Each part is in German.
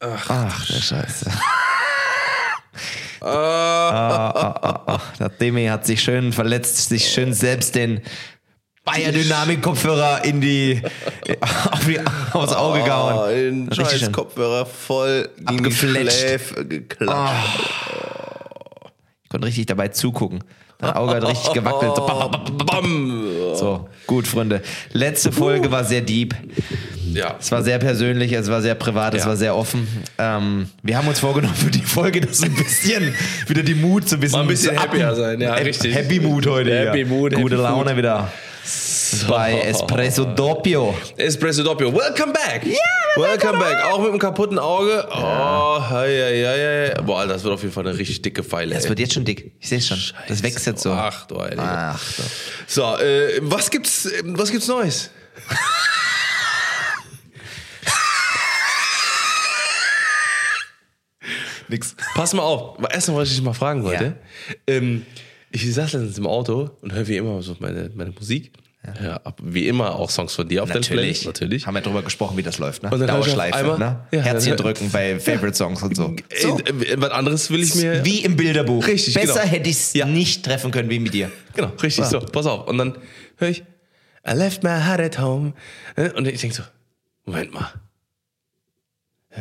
Ach, der Scheiße. Ah, ah, ah, ah. Der Demi hat sich schön verletzt, sich schön selbst den Bayer-Dynamik-Kopfhörer in die, auf die, aufs Auge gehauen. Oh, den scheiß. Kopfhörer voll Abgefletscht. Schläfe geklatscht. Ich konnte richtig dabei zugucken. Dein Auge hat richtig gewackelt. So. So, gut, Freunde. Letzte Folge war sehr deep. Ja. Es war sehr persönlich, es war sehr privat, es Ja. war sehr offen. Ähm, wir haben uns vorgenommen für die Folge, dass ein bisschen wieder die Mut so ein bisschen, Mal ein bisschen happier sein, ja, Happy- richtig. Happy Mood heute. Happy ja. Mood, Gute happy Laune Food. wieder. Bei Espresso Doppio. Espresso Doppio. Welcome back. Welcome back. Auch mit einem kaputten Auge. Oh, hei, hei, hei, hei. Boah, das wird auf jeden Fall eine richtig dicke Pfeile. Es ey. wird jetzt schon dick. Ich sehe schon. Das wächst jetzt so. Ach du Heilige. Ach, so. So, äh, was gibt's, was gibt's Neues? Nix. Pass mal auf. Erstmal, was ich dich mal fragen wollte. Ähm, ich saß letztens im Auto und höre wie immer so meine, meine Musik. Ja. ab- wie immer auch Songs von dir auf der Natürlich. Playlist. Natürlich. Haben wir drüber gesprochen, wie das läuft, ne? Und dann Dauerschleife, einmal- ne? Ja, Herzchen drücken bei Favorite Songs und so. so. Äh, was anderes will ich mir. Wie im Bilderbuch. Richtig, Besser genau. hätte ich es Ja. nicht treffen können wie mit dir. Genau, richtig so. Pass auf. Und dann höre ich, I left my heart at home. Äh, Und ich denke so, Moment mal.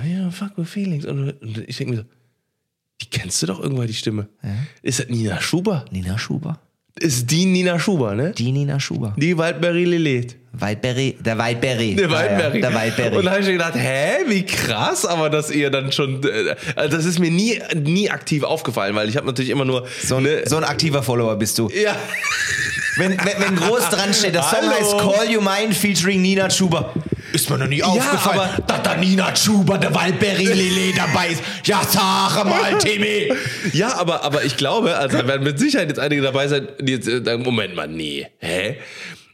Ja, fuck with feelings. Und und ich denke mir so, die kennst du doch irgendwann, die Stimme. Ist das Nina Schuber? Nina Schuber. Ist die Nina Schuber, ne? Die Nina Schuber. Die Waldberry Lilith. Waldberry, der Waldberry. Der Ah, ja, Waldberry. der Waldberry. Und da habe ich mir gedacht, hä, wie krass, aber dass ihr dann schon, äh, also das ist mir nie, nie aktiv aufgefallen, weil ich habe natürlich immer nur so, ein, ne, so ein aktiver Follower bist du. ja, Wenn, wenn, wenn groß dran steht, der Song heißt Call You Mine featuring Nina Schuber. Ist mir noch nie aufgefallen, aber- dass da Nina Schuber, der Waldberry Lele dabei ist. Ja, sag mal, Timmy. Ja, aber, aber ich glaube, also da werden mit Sicherheit jetzt einige dabei sein, die jetzt äh, sagen, Moment mal, nee, hä?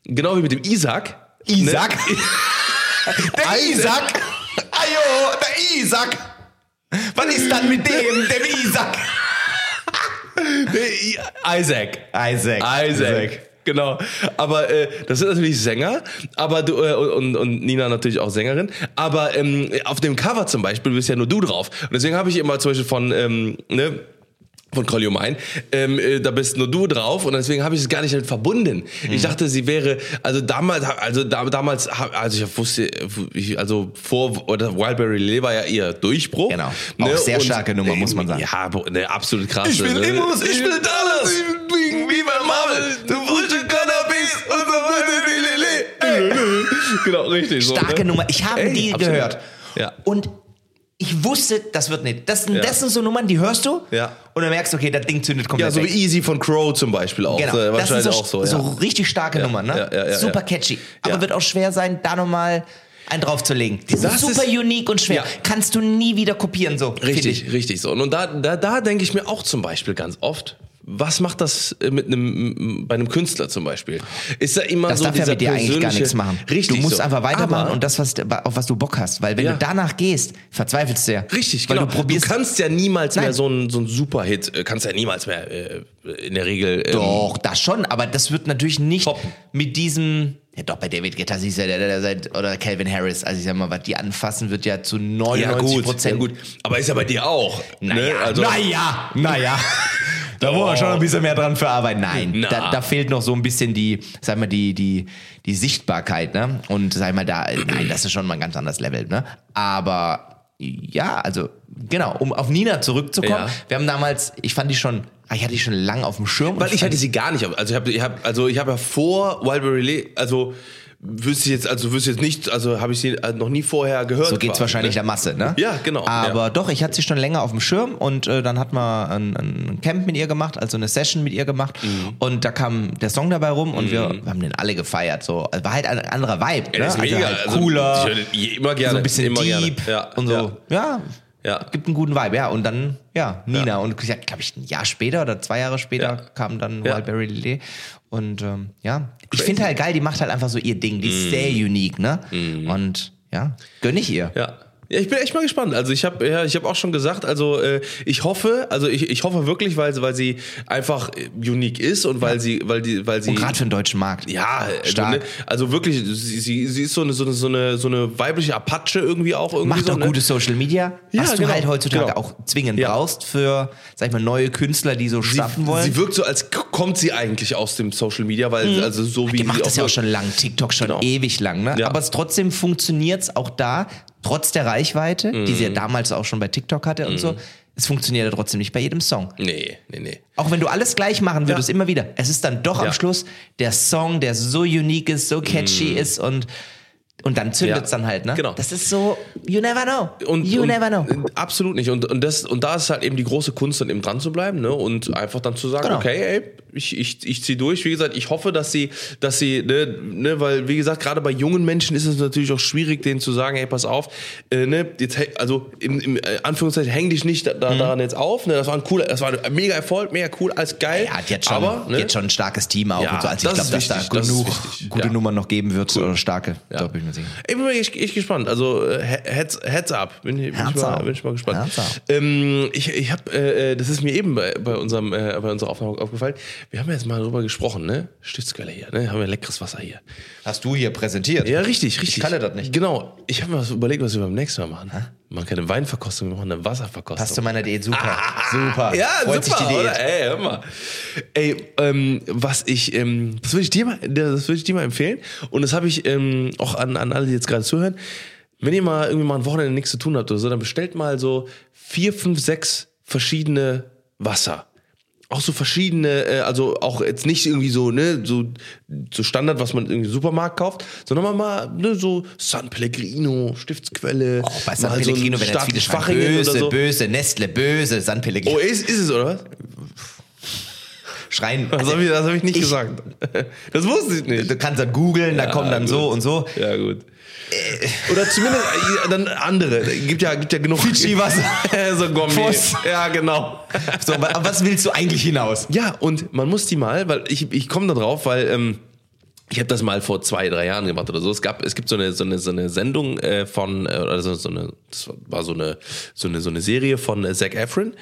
Genau wie mit dem Isaac. Isaac? Ne? Der Isaac. Ajo, der Isaac. Was ist dann mit dem, dem Isaac? Nee, Isaac. Isaac. Isaac. Genau. Aber äh, das sind natürlich Sänger, aber du äh, und, und Nina natürlich auch Sängerin. Aber ähm, auf dem Cover zum Beispiel bist ja nur du drauf. Und deswegen habe ich immer zum Beispiel von ähm, ne, von Call You Mine, ähm, äh, da bist nur du drauf und deswegen habe ich es gar nicht damit verbunden. Ich dachte, sie wäre, also damals, also da, damals, also ich wusste, ich, also vor, oder Wildberry Lily war ja ihr Durchbruch. Genau. Auch sehr starke Nummer, muss man sagen. Ja, bo- ne, absolut krass. Ich will ne? Immos, ich will Dollars. Ich will Fliegen wie bei Marvel. Du frische Cannabis und so weiter. Genau, richtig. so, Starke ne? Nummer. Ich habe Ey, die absolut. gehört. Ja. Und ich wusste, das wird nicht. Das, sind- Ja. das sind so Nummern, die hörst du. Ja. Und dann merkst du, okay, das Ding zündet komplett Ja, so wie weg. Easy von Crow zum Beispiel auch. Genau, So, das sind wahrscheinlich so, auch so. so ja. richtig starke Nummern, ne? ja, ja, ja, super catchy. Aber wird auch schwer sein, da nochmal einen draufzulegen. Die sind Das super ist- unique und schwer. Kannst du nie wieder kopieren, so. Richtig, ich. richtig so. Und da, da, da denke ich mir auch zum Beispiel ganz oft, was macht das äh, mit einem, bei einem Künstler zum Beispiel? Ist da immer Das so darf ja dieser mit dir eigentlich gar nichts machen. Richtig du musst so. einfach weitermachen Aber- und das, was, auf was du Bock hast. Weil wenn Ja. du danach gehst, verzweifelst du ja. Richtig, Weil genau. du probierst. kannst ja niemals mehr Nein. so ein, so ein Superhit, äh, kannst ja niemals mehr äh, in der Regel. Ähm, Doch, das schon, aber das wird natürlich nicht Toppen. mit diesem. Ja, doch, bei David Guetta siehst du ja, der, der, der seit, oder Calvin Harris, also ich sag mal, was die anfassen, wird ja zu 99 ja, Prozent. gut. Aber ist ja bei dir auch. Naja, ne? also, naja, naja. Da muss man schon ein bisschen mehr dran verarbeiten. Nein, Na. da, da fehlt noch so ein bisschen die, sag mal, die, die, die Sichtbarkeit, ne? Und sag mal, da, nein, das ist schon mal ein ganz anderes Level, ne? Aber ja, also, genau, um auf Nina zurückzukommen. Ja. Wir haben damals, ich fand die schon, ah, ich hatte die schon lange auf dem Schirm. Weil ich hatte sie gar nicht. Also ich habe, ich hab, also ich habe ja vor Wildberry also wüsste ich jetzt, also wüsste jetzt nicht, also habe ich sie äh, noch nie vorher gehört. So geht's quasi, wahrscheinlich ne? der Masse, ne? Ja, genau, Aber ja. doch, ich hatte sie schon länger auf dem Schirm und äh, dann hat man ein, ein Camp mit ihr gemacht, also eine Session mit ihr gemacht Mhm. und da kam der Song dabei rum und wir, wir haben den alle gefeiert. So, also war halt ein anderer Vibe, Ja, ne? ist mega. Also halt Also, cooler, ich höre den immer gerne. so ein bisschen immer deep Gerne. Ja, und so. Ja. Ja. Gibt einen guten Vibe, ja. Und dann, ja, Nina. Und ich glaube ich, ein Jahr später oder zwei Jahre später Ja. kam dann Ja. Wildberry Lillet. Und ähm, ja, ich finde halt geil, die macht halt einfach so ihr Ding. Die ist sehr unique, ne? Und ja, gönn ich ihr. Ja. Ja, ich bin echt mal gespannt. Also ich habe ja, ich habe auch schon gesagt, also äh, ich hoffe, also ich, ich hoffe wirklich, weil, weil sie einfach äh, unique ist und weil sie, weil die, weil sie. Und gerade für den deutschen Markt. ja, also, Stark. ne, also wirklich, sie, sie, sie ist so eine, so eine, so eine, so eine weibliche Apache irgendwie auch irgendwie Macht so, doch ne? gute Social Media, Ja, was du genau, halt heutzutage genau. auch zwingend Ja. brauchst für, sag ich mal, neue Künstler, die so starten wollen. Sie wirkt so, als kommt sie eigentlich aus dem Social Media, weil also so wie Die macht sie das ja auch schon lang, TikTok schon Genau. ewig lang, ne? Ja. Aber es trotzdem funktioniert's auch da, trotz der Reichweite, die Mhm. sie ja damals auch schon bei TikTok hatte und so. Es funktioniert ja trotzdem nicht bei jedem Song. Nee, nee, nee. Auch wenn du alles gleich machen würdest, immer wieder. Es ist dann doch Ja. am Schluss der Song, der so unique ist, so catchy ist und, und dann zündet's Mhm. Ja. dann halt, ne? Genau. Das ist so, you never know. Und, you und, never know. Absolut nicht. Und, und, das, und da ist halt eben die große Kunst, dann eben dran zu bleiben ne? und einfach dann zu sagen, Genau. okay, ey, ich, ich, ich ziehe durch. Wie gesagt, ich hoffe, dass sie, dass sie, ne, ne, weil, wie gesagt, gerade bei jungen Menschen ist es natürlich auch schwierig, denen zu sagen, hey, pass auf, äh, ne, jetzt, also im, im äh, Anführungszeichen, häng dich nicht da, da, Mhm. daran jetzt auf. Ne? Das war ein cooler, das war ein mega Erfolg, mega cool, alles geil. Er hat jetzt schon, Aber, ne, jetzt schon ein starkes Team auch Ja, und so. Also ich das glaube, dass da das genug wichtig. gute Ja. Nummern noch geben wird oder starke. Da bin ich mir sicher. Ich bin mal echt, echt gespannt. Also äh, Heads, heads up. Bin, bin, ich mal, bin ich mal gespannt. Ähm, ich ich habe, äh, äh, das ist mir eben bei, bei, unserem, äh, bei unserer Aufnahme aufgefallen. Wir haben ja jetzt mal darüber gesprochen, ne? Stiftsquelle hier, ne? Haben wir leckeres Wasser hier. Hast du hier präsentiert? Ja, richtig, richtig. kannte das nicht. Genau. Ich habe mir was überlegt, was wir beim nächsten Mal machen. Wir machen keine Weinverkostung, wir machen eine Wasserverkostung. Passt zu meiner Diät super. super. Ja, Freut super, sich die Diät. oder? Ey, hör mal. Ey, ähm, was ich, ähm, das würde ich dir mal, das würde ich dir mal empfehlen. Und das habe ich ähm, auch an, an alle, die jetzt gerade zuhören. Wenn ihr mal irgendwie mal ein Wochenende nichts zu tun habt oder so, dann bestellt mal so vier, fünf, sechs verschiedene Wasser. Auch so verschiedene, äh, also auch jetzt nicht irgendwie so, ne, so, so Standard, was man irgendwie im Supermarkt kauft, sondern mal, mal ne, so San Pellegrino, Stiftsquelle. Oh, bei San mal so Pellegrino, wenn jetzt viele Schwachingen böse, oder so. böse, Nestle, böse, San Pellegrino. Oh, ist, ist es, oder was? Schreien. Das habe ich, das hab ich nicht Ich- gesagt. Das wusste ich nicht. Du kannst dann googeln, da kommen dann gut. so und so. Ja, gut. Oder zumindest äh, dann andere. Gibt ja, gibt ja genug. Fidschi-Wasser. so Gourmet. Ja, genau. So, aber was willst du eigentlich hinaus? Ja, und man muss die mal, weil ich, ich komme da drauf, weil ähm, ich habe das mal vor zwei, drei Jahren gemacht oder so. Es gab, es gibt so eine, so eine, so eine Sendung äh, von, äh, also so eine, das war so eine, so eine, so eine Serie von äh, Zac Efron.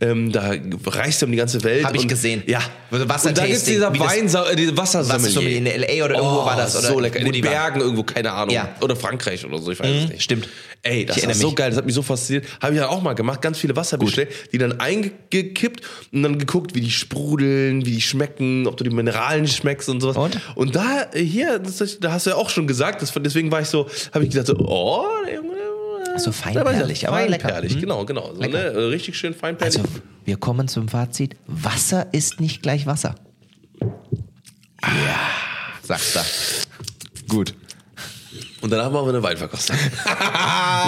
Ähm, da reist er um die ganze Welt. Mhm. Hab ich gesehen. Ja. Wassertasting, Und da gibt's dieser Wein, äh, diese Wassersommelier. In LA oder irgendwo war das, oder so lecker. In den. Bergen irgendwo, keine Ahnung. Ja. Oder Frankreich oder so, ich weiß es nicht. stimmt. Ey, das ist so mich. geil, das hat mich so fasziniert. Habe ich dann auch mal gemacht, ganz viele Wasser bestellt, die dann eingekippt und dann geguckt, wie die sprudeln, wie die schmecken, ob du die Mineralien schmeckst und sowas. Und? Und da, äh, hier, das, da hast du ja auch schon gesagt, das, deswegen war ich so, habe ich gedacht so, oh, So feinperlig, ja aber lecker. feinperlig, Hm? genau, genau. So, ne, äh, richtig schön feinperlig. Also, wir kommen zum Fazit. Wasser ist nicht gleich Wasser. Ja, sagst du. Gut. Und danach machen wir eine Weinverkostung.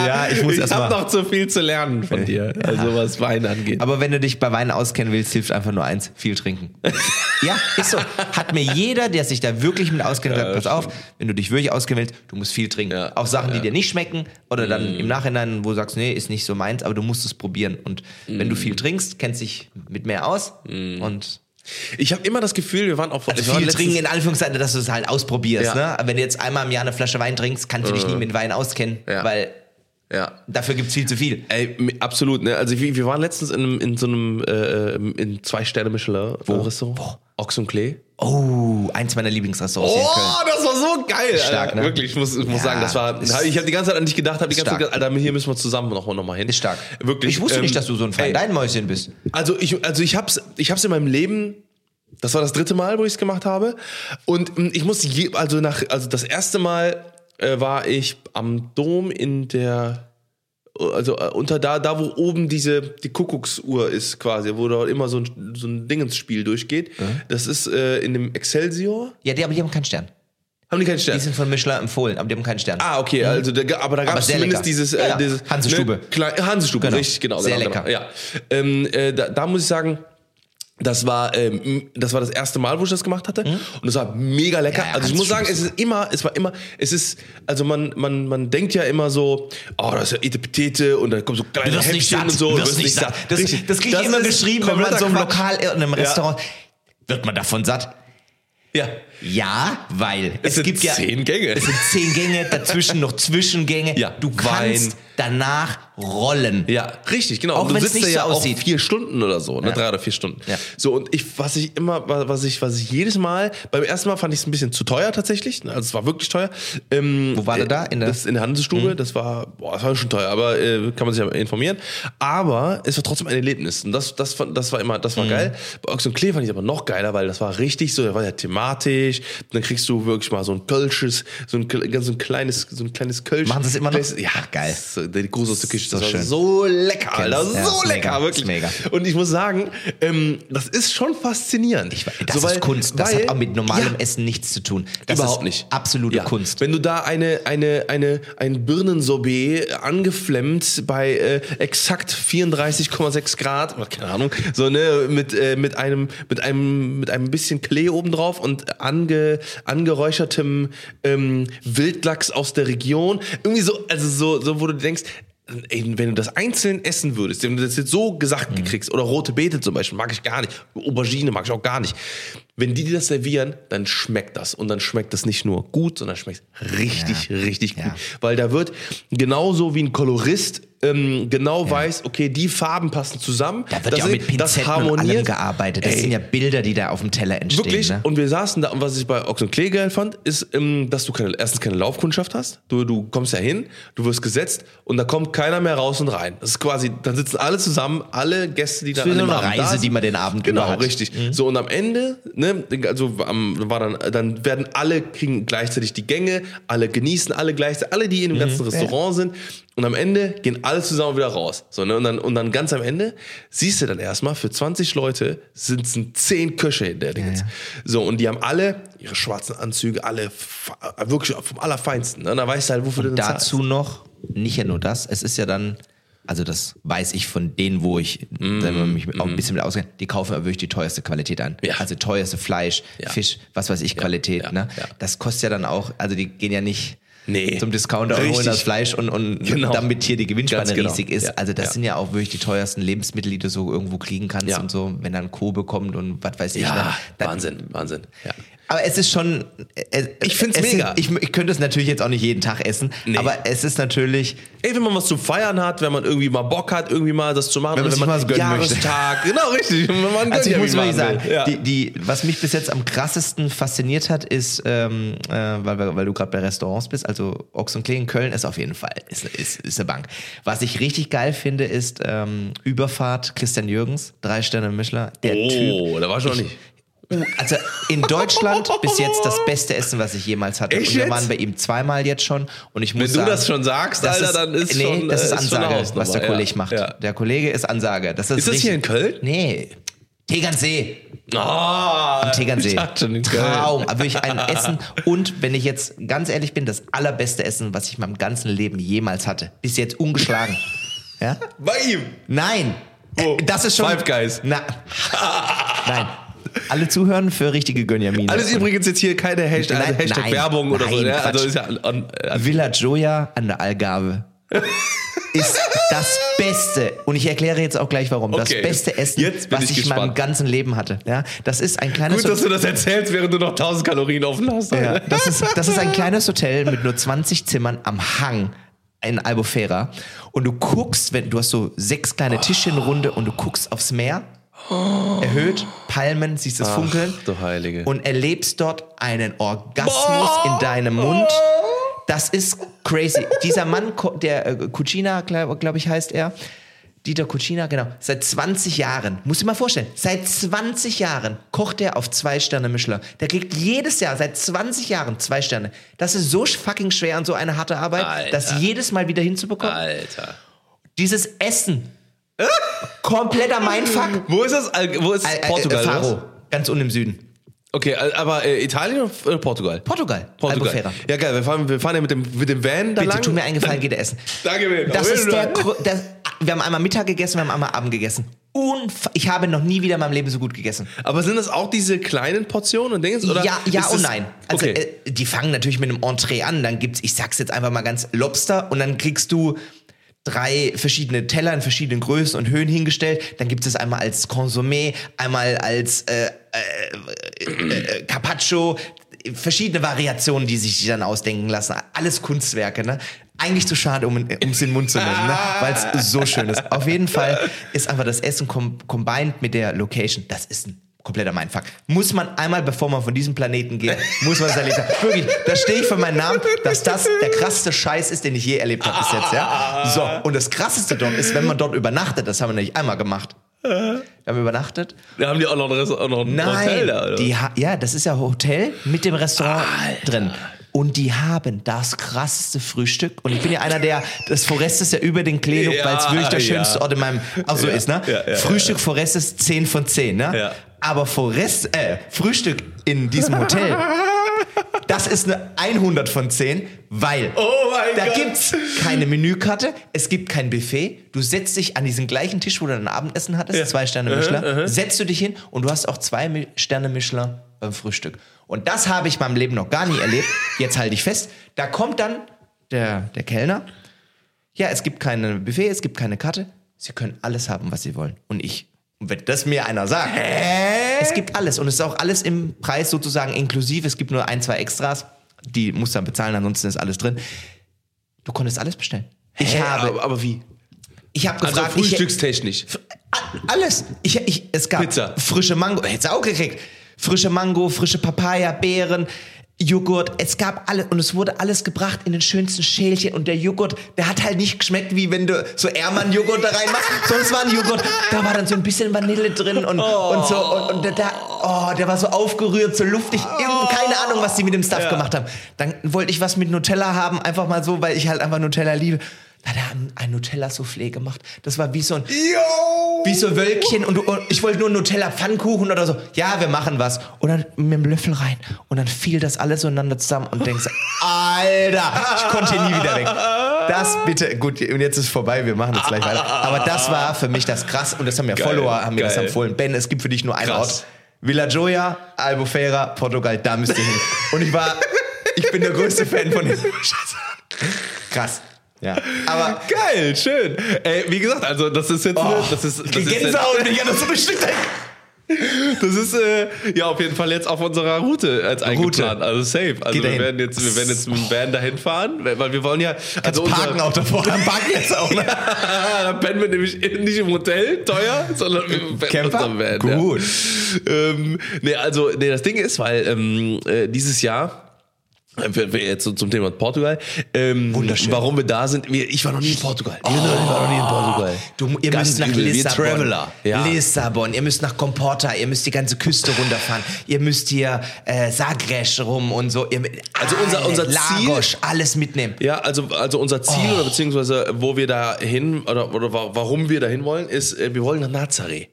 Ja, ich muss ich erst mal- habe noch zu viel zu lernen von dir, also was Wein angeht. Aber wenn du dich bei Wein auskennen willst, hilft einfach nur eins: viel trinken. ja, ist so. Hat mir jeder, der sich da wirklich mit auskennt, gesagt: Pass auf, wenn du dich wirklich auskennen willst, du musst viel trinken. Ja. Auch Sachen, die dir nicht schmecken oder dann im Nachhinein, wo du sagst: Nee, ist nicht so meins, aber du musst es probieren. Und wenn du viel trinkst, kennst dich mit mehr aus und Ich habe immer das Gefühl, wir waren auch Also viel trinken in Anführungszeichen, dass du es halt ausprobierst. Ja. Ne? Wenn du jetzt einmal im Jahr eine Flasche Wein trinkst, kannst du dich nie mit Wein auskennen, Ja. weil Ja. dafür gibt's viel zu viel. Ey, absolut, ne? Also wir, wir waren letztens in, einem, in so einem äh, in zwei Sterne Michelin Wo? Restaurant. Wo? Ochs und Klee. Oh, eins meiner Lieblingsrestaurants hier in Köln. Oh, das war so geil. Stark, Alter. ne? Wirklich, ich muss, ich muss Ja, sagen, das war. Ich habe die ganze Zeit an dich gedacht, habe die ganze Zeit stark. gedacht, Alter, hier müssen wir zusammen noch, noch mal hin. Ist stark. Wirklich. Ich wusste ähm, nicht, dass du so ein ey, Fein-Dein-Mäuschen bist. Also ich, also ich hab's, ich hab's in meinem Leben. Das war das dritte Mal, wo ich es gemacht habe. Und mm, ich muss je, also nach, also das erste Mal äh, war ich am Dom in der, also äh, unter da, da wo oben diese die Kuckucksuhr ist quasi, wo da immer so ein, so ein Dingensspiel durchgeht. Das ist äh, in dem Excelsior. Ja, die, aber die haben keinen Stern. Haben die keinen Die Stern? sind von Michelin empfohlen, aber die haben keinen Stern. Ah, okay, also da, aber da gab es zumindest lecker. dieses, Ja, äh, ja. dieses Hansestube. Ne, Hansestube, Genau. richtig, genau. Sehr genau, lecker. Genau, ja. Ähm, äh, da, da muss ich sagen, das war, ähm, das war das erste Mal, wo ich das gemacht hatte. Und das war mega lecker. Mhm. Ja, ja, also ich muss sagen, es ist immer, es war immer, es ist, also man, man, man denkt ja immer so, oh, das ist ja Etepetete und da kommen so kleine Häppchen satt. und so. Du wirst nicht satt. Das, Richtig. das kriege ich immer geschrieben, wenn man so im. Lokal in einem Restaurant, wird man davon satt? Ja. Ja, weil es, sind gibt ja zehn Gänge. Es sind zehn Gänge, dazwischen noch Zwischengänge. Ja, du kannst Wein. danach rollen. Ja, richtig, genau. Auch Und du sitzt nicht ja so auch vier Stunden oder so, ne? Ja. drei oder vier Stunden. Ja. So und ich, was ich immer, was ich, was ich jedes Mal, beim ersten Mal fand ich es ein bisschen zu teuer tatsächlich. Also es war wirklich teuer. Ähm, Wo war der da? In der- Mhm. das in der Handelsstube. Das war, boah, das war schon teuer, aber äh, kann man sich ja informieren. Aber es war trotzdem ein Erlebnis und das, das, das war immer, das Mhm. war geil. Bei Ochs und Klee fand ich aber noch geiler, weil das war richtig so, da war ja thematisch. Dann kriegst du wirklich mal so ein Kölsches, so ein, so ein kleines, so ein kleines Kölsch. Machen sie es immer noch? Ja, geil. Das äh, Die Gruß aus der Küche. So Das war schön. so lecker, Alter. Ja, so ist lecker, mega, wirklich. mega. Und ich muss sagen, ähm, das ist schon faszinierend. Ich, das So, weil- ist Kunst. Das weil- hat auch mit normalem ja, Essen nichts zu tun. Das Überhaupt nicht. Absolute Ja. Kunst. Wenn du da eine, eine, eine, ein Birnensorbet angeflemmt bei äh, exakt 34,6 Grad, oder keine Ahnung, so, ne, mit, äh, mit einem, mit einem, mit einem bisschen Klee obendrauf und ange, angeräuchertem ähm, Wildlachs aus der Region. Irgendwie so, also so, so, wo du denkst, Ey, wenn du das einzeln essen würdest, wenn du das jetzt so gesagt Mhm. kriegst, oder rote Beete zum Beispiel, mag ich gar nicht, Aubergine mag ich auch gar nicht. Wenn die dir das servieren, dann schmeckt das. Und dann schmeckt das nicht nur gut, sondern schmeckt richtig, richtig gut. Ja. Weil da wird genauso wie ein Kolorist ähm, genau weiß, okay, die Farben passen zusammen. Da wird das, ja auch mit Pinzetten und allem gearbeitet. Das Ey, sind ja Bilder, die da auf dem Teller entstehen. Wirklich? Ne? Und wir saßen da, und was ich bei Ochs und Klee geil fand, ist, ähm, dass du keine, erstens keine Laufkundschaft hast. Du, du kommst ja hin, du wirst gesetzt und da kommt keiner mehr raus und rein. Das ist quasi, dann sitzen alle zusammen, alle Gäste, die da an so dem eine Abend da Reise, sind. die man den Abend Genau, hat. richtig. So und am Ende, ne, also am, war dann, dann werden alle kriegen gleichzeitig die Gänge, alle genießen alle gleichzeitig, alle, die in dem ganzen Restaurant sind. Und am Ende gehen alle zusammen wieder raus. So, ne? und, dann, und dann ganz am Ende siehst du dann erstmal, für 20 Leute sitzen 10 Köche in der Dingens. So, und die haben alle ihre schwarzen Anzüge, alle wirklich vom Allerfeinsten. Ne? Und da weißt du halt, wofür du denn zahlst. Dazu noch, nicht ja nur das, es ist ja dann, also das weiß ich von denen, wo ich mal, mich auch ein bisschen mit auskenne, die kaufen aber wirklich die teuerste Qualität an. Ja. Also teuerste Fleisch, Ja. Fisch, was weiß ich, Qualität. ja, ne? ja. Das kostet ja dann auch, also die gehen ja nicht Nee. zum Discounter und Richtig. holen das Fleisch und, und Genau. damit hier die Gewinnspanne genau. riesig ist. Ja, Also das ja. sind ja auch wirklich die teuersten Lebensmittel, die du so irgendwo kriegen kannst Ja. und so, wenn dann Kobe kommt und was weiß ich. ne? Ja, Dann- Wahnsinn, Wahnsinn. Ja. Aber es ist schon. äh, Ich find's es mega. Ist, ich, ich könnte es natürlich jetzt auch nicht jeden Tag essen, Nee. aber es ist natürlich. Ey, wenn man was zu feiern hat, wenn man irgendwie mal Bock hat, irgendwie mal das zu machen, Wenn man oder sich mal so gönnen möchte. Jahrestag, genau richtig. Wenn man Also ich muss wirklich man sagen, ja. die, die, was mich bis jetzt am krassesten fasziniert hat, ist, ähm, äh, weil, weil du gerade bei Restaurants bist, also Ochs und Klee in Köln ist auf jeden Fall, ist, ist, ist eine Bank. Was ich richtig geil finde, ist ähm, Überfahrt Christian Jürgens, drei Sterne Michelin, der Typ. oh, da war ich noch nicht. Uh, Also in Deutschland bis jetzt das beste Essen, was ich jemals hatte. Echt und wir waren bei ihm zweimal jetzt schon. Und ich muss Wenn du sagen, das schon sagst, das Alter, ist, dann ist nee, schon, das äh, ist ist Ansage, was der ja. Kollege macht. Ja. Der Kollege ist Ansage. Das ist, Ist das richtig, hier in Köln? Nee. Tegernsee. Tegernsee. ich schon in Köln. Traum. Aber wirklich ein Essen. Und wenn ich jetzt ganz ehrlich bin, das allerbeste Essen, was ich in meinem ganzen Leben jemals hatte. Bis jetzt ungeschlagen. Ja? Bei ihm. Nein. Wo? Äh, Das ist schon. Five Guys. Na. Nein. Alle zuhören für richtige Gönjamine. Alles übrigens jetzt hier keine Hashtag, also Nein, Hashtag nein, Werbung oder so. nein, Ja? Also ist ja an, an, Villa Gioia an der Algarve ist das Beste. Und ich erkläre jetzt auch gleich warum. Das Okay. beste Essen, was ich in meinem ganzen Leben hatte. Ja, das ist ein kleines Gut, dass du das erzählst, während du noch 1000 Kalorien offen hast. Ja, das, ist, das ist ein kleines Hotel mit nur 20 Zimmern am Hang in Albufera. Und du guckst, wenn du hast so sechs kleine Tischchenrunde und du guckst aufs Meer. Erhöht, Palmen, siehst das Funkeln. du Heilige. Und erlebst dort einen Orgasmus in deinem Mund. Das ist crazy. Dieser Mann, der äh, Cucina, glaube glaub ich, heißt er. Dieter Cucina, genau. Seit 20 Jahren, muss ich mal vorstellen, seit 20 Jahren kocht er auf zwei Sterne Michelin. Der kriegt jedes Jahr, seit 20 Jahren, zwei Sterne. Das ist so fucking schwer und so eine harte Arbeit, Alter. das jedes Mal wieder hinzubekommen. Alter. Dieses Essen. Kompletter Mindfuck. Wo ist das? Al- Wo ist Äh, äh, Portugal? äh? Faro, ganz unten im Süden. Okay, al- aber äh, Italien oder Portugal? Portugal, Portugal. Albufera. Ja, geil. Wir fahren, wir fahren ja mit dem, mit dem Van da Bitte, lang. tu mir einen Gefallen, geht essen. Danke mir. Das ist der, das, wir haben einmal Mittag gegessen, wir haben einmal Abend gegessen. Unf ich habe noch nie wieder in meinem Leben so gut gegessen. Aber sind das auch diese kleinen Portionen und Dinge? Oder ja, ja und nein. Also okay. äh, die fangen natürlich mit einem Entree an, dann gibt's, ich sag's jetzt einfach mal ganz Lobster und dann kriegst du drei verschiedene Teller in verschiedenen Größen und Höhen hingestellt. Dann gibt es einmal als Consommé, einmal als äh, äh, äh, Carpaccio, verschiedene Variationen, die sich dann ausdenken lassen. Alles Kunstwerke, ne? Eigentlich zu schade, um es in den Mund zu nehmen, ne? weil es so schön ist. Auf jeden Fall ist einfach das Essen com combined mit der Location, das ist ein kompletter Mindfuck. Muss man einmal, bevor man von diesem Planeten geht, muss man es erlebt haben. Wirklich, da stehe ich für meinen Namen, dass das der krasseste Scheiß ist, den ich je erlebt habe bis jetzt. Ja? So, und das krasseste dort ist, wenn man dort übernachtet, das haben wir nämlich einmal gemacht. Wir haben übernachtet. Da haben die auch noch ein, Rest- auch noch ein Nein, Hotel da, oder? die ja, das ist ja Hotel mit dem Restaurant drin. Und die haben das krasseste Frühstück. Und ich bin ja einer, der das Forest ist ja über den Klenuk, Ja, weil es wirklich der ja. schönste Ort in meinem auch so Ja, ist, ne? Frühstück Forest ist 10 von 10, ne? Aber Forest, äh, Frühstück in diesem Hotel, das ist eine 100 von 10, weil Oh da Gott. gibt's keine Menükarte, es gibt kein Buffet. Du setzt dich an diesen gleichen Tisch, wo du dein Abendessen hattest, Ja. zwei Sterne Aha, Michelin, aha. setzt du dich hin und du hast auch zwei Sterne Michelin beim Frühstück. Und das habe ich in meinem Leben noch gar nie erlebt. Jetzt halte ich fest. Da kommt dann der, der Kellner. Ja, es gibt keine Buffet, es gibt keine Karte. Sie können alles haben, was Sie wollen. Und ich. Und wenn das mir einer sagt, es gibt alles. Und es ist auch alles im Preis sozusagen inklusiv. Es gibt nur ein, zwei Extras. Die musst du dann bezahlen, ansonsten ist alles drin. Du konntest alles bestellen. Ich Hä? habe, aber, aber wie? ich habe Also gefragt, ich, frühstückstechnisch. A- Alles. Ich, ich, es gab Pizza. frische Mango, hättest du auch gekriegt. Frische Mango, frische Papaya, Beeren, Joghurt. Es gab alles und es wurde alles gebracht in den schönsten Schälchen. Und der Joghurt, der hat halt nicht geschmeckt, wie wenn du so Ehrmann-Joghurt da reinmachst. Sonst war ein Joghurt, da war dann so ein bisschen Vanille drin und, und so. Und, und der, der, oh, der war so aufgerührt, so luftig. Irgend- Keine Ahnung, was die mit dem Stuff gemacht haben. Dann wollte ich was mit Nutella haben, einfach mal so, weil ich halt einfach Nutella liebe. Da hat er ein- ein Nutella-Soufflé gemacht. Das war wie so ein wie so Wölkchen und, und ich wollte nur Nutella Pfannkuchen oder so. Ja, wir machen was. Und dann mit dem Löffel rein. Und dann fiel das alles zueinander zusammen und denkst, Alter, ich konnte hier nie wieder weg. Das bitte, gut, und jetzt ist vorbei, wir machen jetzt gleich weiter. Aber das war für mich das krass und das haben mir Geil, Follower, haben mir das empfohlen. Ben, es gibt für dich nur einen Krass. Ort. Villa Gioia, Albufeira, Portugal, da müsst ihr hin. Und ich war, ich bin der größte Fan von dem. Krass. Ja. Aber Geil, schön. Ey, wie gesagt, also das ist jetzt, eine, das ist, das Gänsehaut, an das Frühstück denke. das ist äh, ja auf jeden Fall jetzt auf unserer Route als eingeplant, also safe. Also Geht wir dahin. werden jetzt, wir werden jetzt mit dem Van dahin fahren, weil wir wollen ja, Also also parken auch davor. Dann parken jetzt auch. Ne? da pennen wir nämlich nicht im Hotel, teuer, sondern wir Camper? Van. Gut. Ja. Ähm, nee, also, nee, das Ding ist, weil ähm, äh, dieses Jahr Jetzt so zum Thema Portugal. Ähm, Wunderschön. Warum wir da sind. Wir, ich war noch nie in Portugal. Ich war noch nie in Portugal. Du, ihr Ganz müsst nach übel. Wir Lissabon. Traveler. Ja. Lissabon, ihr müsst nach Comporta, ihr müsst die ganze Küste runterfahren, ihr müsst hier äh, Sagres rum und so. Ihr, Also unser- unser Ziel- Lagos, alles mitnehmen. Ja, also, also unser Ziel oder beziehungsweise wo wir da hin oder, oder wa- warum wir da hin wollen, ist, äh, wir wollen nach Nazaré.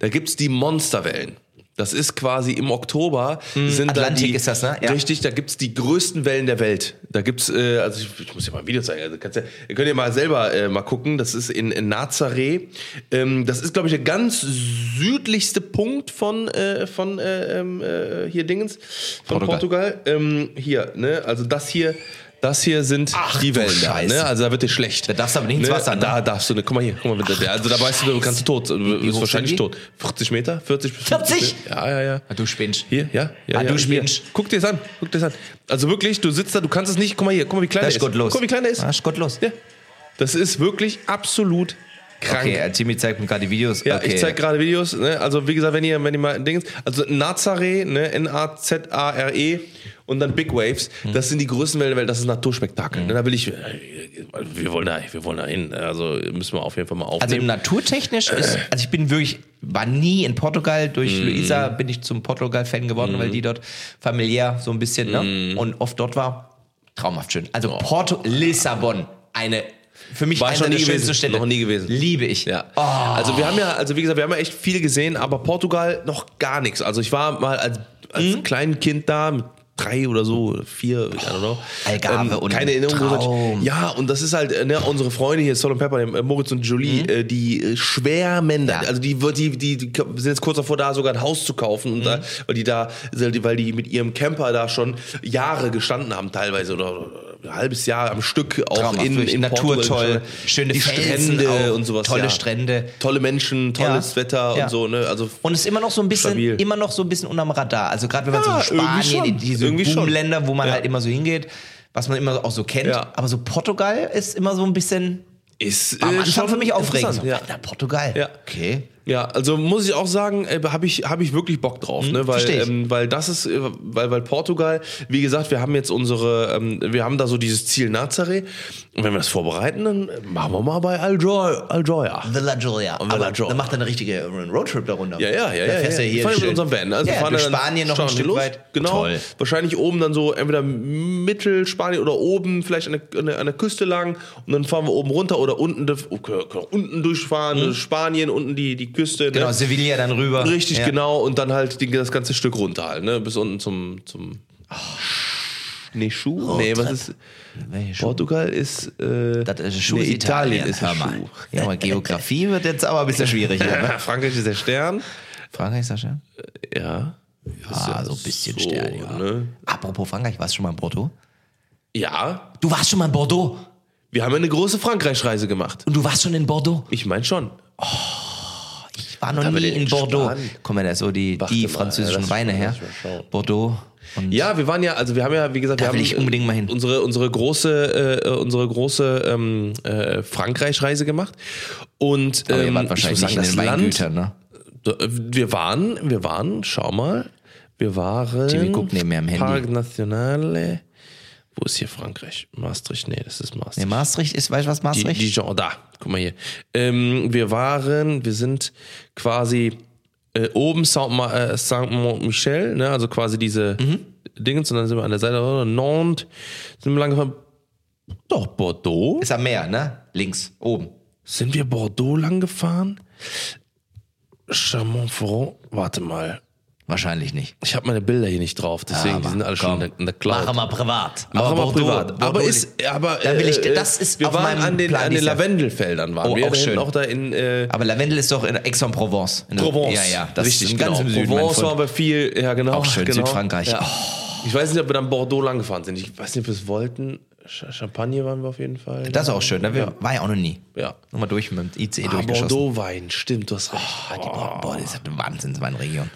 Da gibt's die Monsterwellen. Das ist quasi im Oktober sind da Atlantik die, ist das, ne? Ja. Richtig, da gibt's die größten Wellen der Welt. Da gibt's, äh, also ich, ich muss dir mal ein Video zeigen. Also kannst ja, ihr könnt ja mal selber äh, mal gucken. Das ist in, in Nazaré. Ähm, das ist, glaube ich, der ganz südlichste Punkt von von äh, von äh, ähm, äh, hier Dingens von Portugal. Portugal. Ähm, hier, ne? Also das hier. Das hier sind Ach, die Wellen da, ne? Also da wird dir schlecht. Da darfst du aber nicht ins Wasser, ne? Da darfst du, ne, guck mal hier, guck mal, da- also da weißt du, du kannst du tot, du bist hoch wahrscheinlich tot. 40 Meter, 40 bis 40? Meter. Ja, ja, ja. Ah, du spinnst. Hier, ja, ja. Ah, ja, du spinnst. Guck dir das an, guck dir das an. Also wirklich, du sitzt da, du kannst es nicht, guck mal hier, guck mal, wie klein Das der ist gut los. Guck mal, wie klein der ist. Das ist gut los. Ja. Das ist wirklich absolut krank. Okay, Jimmy zeigt mir gerade die Videos. Ja, okay. ich zeig gerade Videos. Ne? Also wie gesagt, wenn ihr, wenn ihr mal Dings, also Nazare, ne, N-A-Z-A-R-E und dann Big Waves, Hm. das sind die größten Wellen der Welt. Das ist Naturspektakel. Ne? Da will ich, äh, wir wollen da, wir wollen da hin. Also müssen wir auf jeden Fall mal Also aufnehmen. naturtechnisch ist, also ich bin wirklich, war nie in Portugal. Durch Mhm. Luisa bin ich zum Portugal-Fan geworden, weil die dort familiär so ein bisschen, Mhm. ne? Und oft dort war. Traumhaft schön. Also Porto, Lissabon, eine, für mich War eine schon der nie schönsten. Städte. Noch nie gewesen. Liebe ich. Ja. Also wir haben ja, also wie gesagt, wir haben ja echt viel gesehen, aber Portugal noch gar nichts. Also ich war mal als, als Mhm. kleines Kind da, mit drei oder so, vier, I don't know. Algarve und keine Erinnerung. Traum. Ja, und das ist halt, äh, ne, unsere Freunde hier, Sol und Pepper, äh, Moritz und Julie, äh, die äh, schwärmen, da. Mhm. Ja. also die, die, die, die sind jetzt kurz davor da, sogar ein Haus zu kaufen, und Mhm. da, weil die da, weil die mit ihrem Camper da schon Jahre gestanden haben, teilweise, oder ein halbes Jahr am Stück, auch Traumhaft, in, in Natur toll, schöne die Felsen Strände auch, und sowas. tolle ja. Strände. Tolle Menschen, tolles Ja. Wetter und so, ne, also. Und ist immer noch so ein bisschen, Stabil. immer noch so ein bisschen unterm Radar. Also gerade wenn man so in Spanien, in diese Irgendwie schon. Boomländer, wo man Ja. halt immer so hingeht, was man immer auch so kennt. Ja. Aber so Portugal ist immer so ein bisschen Ist äh, schon für mich aufregend. So, Ja. Alter, Portugal. Ja. Okay. Ja, also muss ich auch sagen, äh, habe ich, hab ich wirklich Bock drauf, ne? Weil, ähm, weil das ist, äh, weil, weil Portugal, wie gesagt, wir haben jetzt unsere, ähm, wir haben da so dieses Ziel Nazaré. Und wenn wir das vorbereiten, dann machen wir mal bei Aljoya. Aljoya. Aber Julia. dann macht er eine richtige Roadtrip darunter. Ja, ja, ja, Da ja. fährst ja. du hier fahren wir mit schön. unserem Van. Also ja, fahren durch dann Spanien noch ein Stück los. weit. Genau. Toll. Wahrscheinlich oben dann so entweder Mittelspanien oder oben vielleicht an der, an der, an der Küste lang und dann fahren wir oben runter oder unten, okay, auch unten durchfahren, Spanien, unten die, die Küste. Mhm. Genau, ne? Sevilla dann rüber. Richtig, ja. genau. Und dann halt das ganze Stück runter halt, ne? Bis unten zum. zum nee, Schuh? nee, was ist. Schuh? Portugal ist. Äh, Das ist Schuh nee, ist Italien ist Hör der mal. Schuh. Ja, aber Geografie wird jetzt aber ein bisschen schwierig. ne? Frankreich ist der Stern. Frankreich, Sascha? Ja. Ah, so ein bisschen so, Stern, ja. ne? Apropos Frankreich, warst du schon mal in Bordeaux? Ja. Du warst schon mal in Bordeaux Wir haben eine große Frankreich-Reise gemacht. und du warst schon in Bordeaux. Ich meine schon. Ich war noch nie in in Bordeaux. Spanien? Kommen wir da so die, Warte die mal, französischen lass- Weine her? mal. Bordeaux. Ja, wir waren ja, also wir haben ja, wie gesagt, wir haben ich unbedingt mal hin. unsere unsere große äh, unsere große ähm, äh, Frankreich-Reise gemacht und aber ähm, ihr wart ich wahrscheinlich muss nicht in sagen, den das Weingütern, ne? Land, wir waren, wir waren, schau mal, wir waren. Timmy guckt neben mir am Handy. Parc Nationale. Wo ist hier Frankreich? Maastricht? Nee, das ist Maastricht. Nee, Maastricht ist, weißt du was Die, Maastricht? Dijon, da, guck mal hier. Ähm, wir waren, wir sind quasi äh, oben Saint- äh, Saint-Michel, ne, also quasi diese Mhm. Dingens, und dann sind wir an der Seite, oder? Nantes, sind wir lang gefahren. Doch, Bordeaux? ist am Meer, ne? Links, oben. Sind wir Bordeaux lang gefahren? Chamon-Ferrand, warte mal. Wahrscheinlich nicht. Ich habe meine Bilder hier nicht drauf, deswegen, die sind alle schon in der, in der Cloud. Machen wir privat. Machen wir Bordeaux- privat. aber Bordeaux- ist, aber Da will ich- äh, das ist wir auf waren meinem an den, Plan an den. Lavendelfeldern waren Oh, wir. auch schön. Auch da in äh, aber Lavendel ist doch in Aix-en-Provence. Provence. Ja, ja. Das Richtig, ist ganz genau. im Süden. mein Provence Freund. war aber viel, ja genau. Auch schön, genau. Südfrankreich. Ja. Ich weiß nicht, ob wir dann Bordeaux lang gefahren sind. Ich weiß nicht, ob wir es wollten. Ch- Champagner waren wir auf jeden Fall. Das ist auch schön. Da war ja auch noch nie. Ja. Nochmal durch mit dem ICE Ah, durchgeschossen. Bordeaux-Wein, stimmt, du hast recht. Ah, die Bordeaux, boah, das ist eine Wahnsinnsweinregion.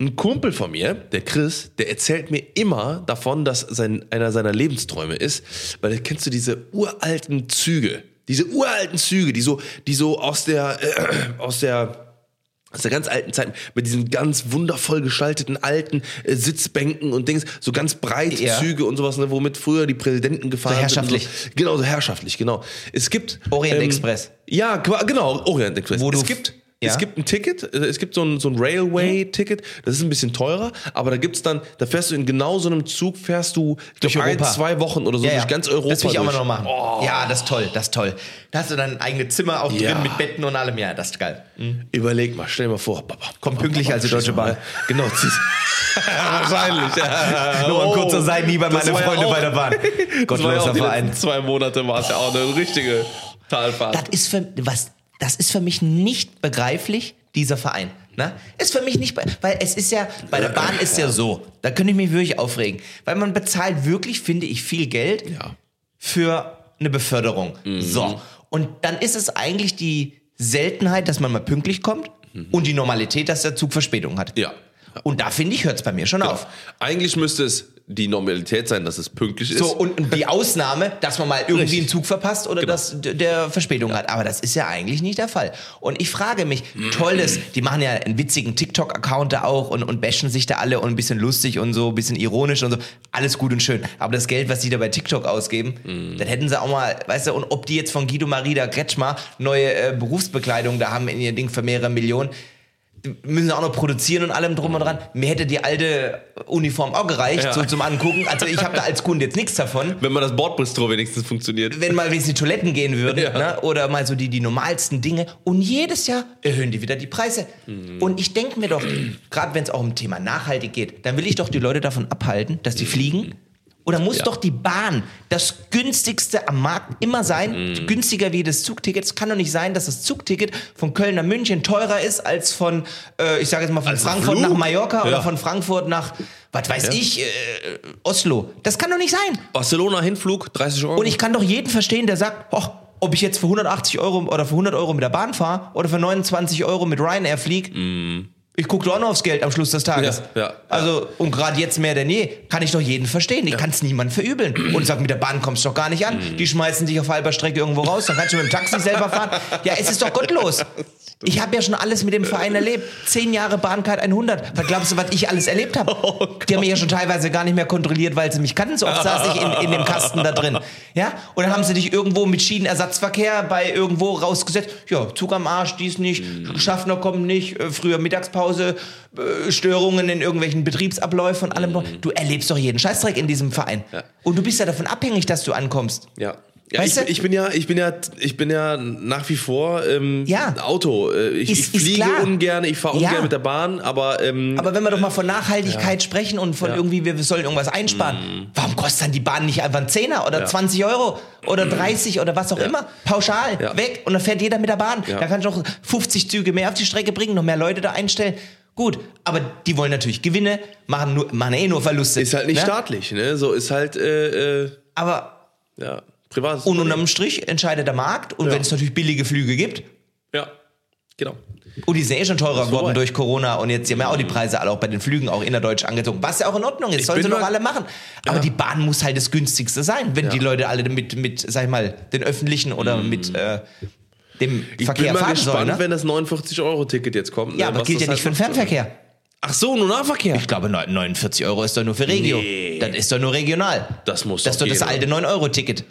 Ein Kumpel von mir, der Chris, der erzählt mir immer davon, dass sein, einer seiner Lebensträume ist, weil kennst du diese uralten Züge, diese uralten Züge, die so, die so aus der, äh, aus der, aus der ganz alten Zeit mit diesen ganz wundervoll gestalteten alten äh, Sitzbänken und Dings, so ganz breite Ja. Züge und sowas, ne, womit früher die Präsidenten gefahren So sind. und herrschaftlich. So. Genau, so herrschaftlich, genau. Es gibt Orient Express. Ja, genau, Orient Express. Wo du- es gibt Ja. es gibt ein Ticket, äh, es gibt so ein, so ein Railway-Ticket, das ist ein bisschen teurer, aber da gibt's dann, da fährst du in genau so einem Zug, fährst du Durch glaub, ein, zwei Wochen oder so durch ganz Europa. Das will ich auch mal noch machen. Ja, das ist toll, das ist toll. Da hast du dann ein eigenes Zimmer auch Ja. drin mit Betten und allem. Ja, das ist geil. Überleg mal, stell dir mal vor. Papa, Kommt pünktlich als die Deutsche Bahn. Genau. Wahrscheinlich. Ja. Nur ein kurzer Seitenhieb an Das meine war ja Freunde auch- bei der Bahn. Ja Gottloser Verein. zwei Monate war es ja auch eine richtige Talfahrt. Das ist für, was, das ist für mich nicht begreiflich, dieser Verein. Ne? Ist für mich nicht, weil es ist ja, bei der Bahn ist ja so, da könnte ich mich wirklich aufregen. Weil man bezahlt wirklich, finde ich, viel Geld Ja. für eine Beförderung. So. Und dann ist es eigentlich die Seltenheit, dass man mal pünktlich kommt und die Normalität, dass der Zug Verspätung hat. Ja. Und da finde ich, hört es bei mir schon auf. Eigentlich müsste es die Normalität sein, dass es pünktlich ist. So, und, die Ausnahme, dass man mal irgendwie Richtig. einen Zug verpasst oder Genau. dass der Verspätung hat. Aber das ist ja eigentlich nicht der Fall. Und ich frage mich, tolles, die machen ja einen witzigen TikTok-Account da auch und, und bashen sich da alle und ein bisschen lustig und so, ein bisschen ironisch und so. Alles gut und schön. Aber das Geld, was die da bei TikTok ausgeben, das hätten sie auch mal, weißt du, und ob die jetzt von Guido Marida Kretschmer neue äh, Berufsbekleidung da haben in ihr Ding für mehrere Millionen, müssen sie auch noch produzieren und allem drum und dran. Mir hätte die alte Uniform auch gereicht, Ja. so zum Angucken. Also ich habe da als Kunde jetzt nichts davon. Wenn man das Bordbistro wenigstens funktioniert. Wenn mal wenigstens die Toiletten gehen würden Ja. ne? oder mal so die, die normalsten Dinge. Und jedes Jahr erhöhen die wieder die Preise. Mhm. Und ich denke mir doch, gerade wenn es auch um Thema nachhaltig geht, dann will ich doch die Leute davon abhalten, dass die fliegen. Oder muss Ja. doch die Bahn das günstigste am Markt immer sein? Mhm. Günstiger wie das Zugticket. Es kann doch nicht sein, dass das Zugticket von Köln nach München teurer ist als von, äh, ich sage jetzt mal, von Als ein Frankfurt Flug? nach Mallorca Ja. oder von Frankfurt nach, was weiß Ja. ich, äh, Oslo. Das kann doch nicht sein. Barcelona Hinflug, 30 Euro. Und ich kann doch jeden verstehen, der sagt, "Och, ob ich jetzt für 180 Euro oder für 100 Euro mit der Bahn fahre oder für 29 Euro mit Ryanair fliege, ich gucke doch auch noch aufs Geld am Schluss des Tages. Ja, ja. Also, und gerade jetzt mehr denn je, kann ich doch jeden verstehen. Ich kann es niemand verübeln. Und sag, mit der Bahn kommst du doch gar nicht an. Mm. Die schmeißen dich auf halber Strecke irgendwo raus, dann kannst du mit dem Taxi selber fahren. Ja, es ist doch gottlos. Ich habe ja schon alles mit dem Verein erlebt. Zehn Jahre Bahncard 100. Was glaubst du, was ich alles erlebt habe? Oh die haben mich ja schon teilweise gar nicht mehr kontrolliert, weil sie mich kannten. So oft saß ich in, in dem Kasten da drin. Ja? Und dann haben sie dich irgendwo mit Schienenersatzverkehr bei irgendwo rausgesetzt. Ja, Zug am Arsch, dies nicht, Schaffner kommen nicht, äh, früher Mittagspause, äh, Störungen in irgendwelchen Betriebsabläufen und allem. Du erlebst doch jeden Scheißdreck in diesem Verein. Und du bist ja davon abhängig, dass du ankommst. Ja. Ja, Weißt ich, du? ich bin ja, ich bin ja, ich bin ja nach wie vor ähm, Ja. Auto. Äh, Ich, Ist- ich fliege ungern, ich fahre Ja. ungern mit der Bahn, aber, ähm, Aber wenn wir doch mal von Nachhaltigkeit sprechen und von Ja. Mhm. irgendwie, wir sollen irgendwas einsparen, warum kostet dann die Bahn nicht einfach einen Zehner oder Ja. 20 Euro oder 30 oder was auch immer? Pauschal, Ja. weg und dann fährt jeder mit der Bahn. Ja. Da kannst du auch 50 Züge mehr auf die Strecke bringen, noch mehr Leute da einstellen. Gut, aber die wollen natürlich Gewinne, machen, nur, machen eh nur Verluste. ist halt nicht ne? staatlich, ne? So ist halt, äh, äh, Aber ja, privates und unterm Strich entscheidet der Markt und Ja. wenn es natürlich billige Flüge gibt, Ja, genau. Und die sind eh schon teurer geworden durch Corona und jetzt haben ja auch die Preise alle auch bei den Flügen auch innerdeutsch angezogen. Was ja auch in Ordnung ist, sollen sie doch alle machen. Aber die Bahn muss halt das günstigste sein, wenn Ja. die Leute alle mit, mit, sag ich mal, den öffentlichen oder mit äh, dem Ich Verkehr bin mal fahren gespannt, sollen. Ne? wenn das 49-Euro-Ticket jetzt kommt. Ja, ne, aber was gilt ja das nicht für den halt. Fernverkehr. Ach so, nur Nahverkehr. Ich glaube, neun- 49 Euro ist doch nur für Regio. Nee. Das ist doch nur regional. Das muss Das ist doch das alte 9-Euro-Ticket.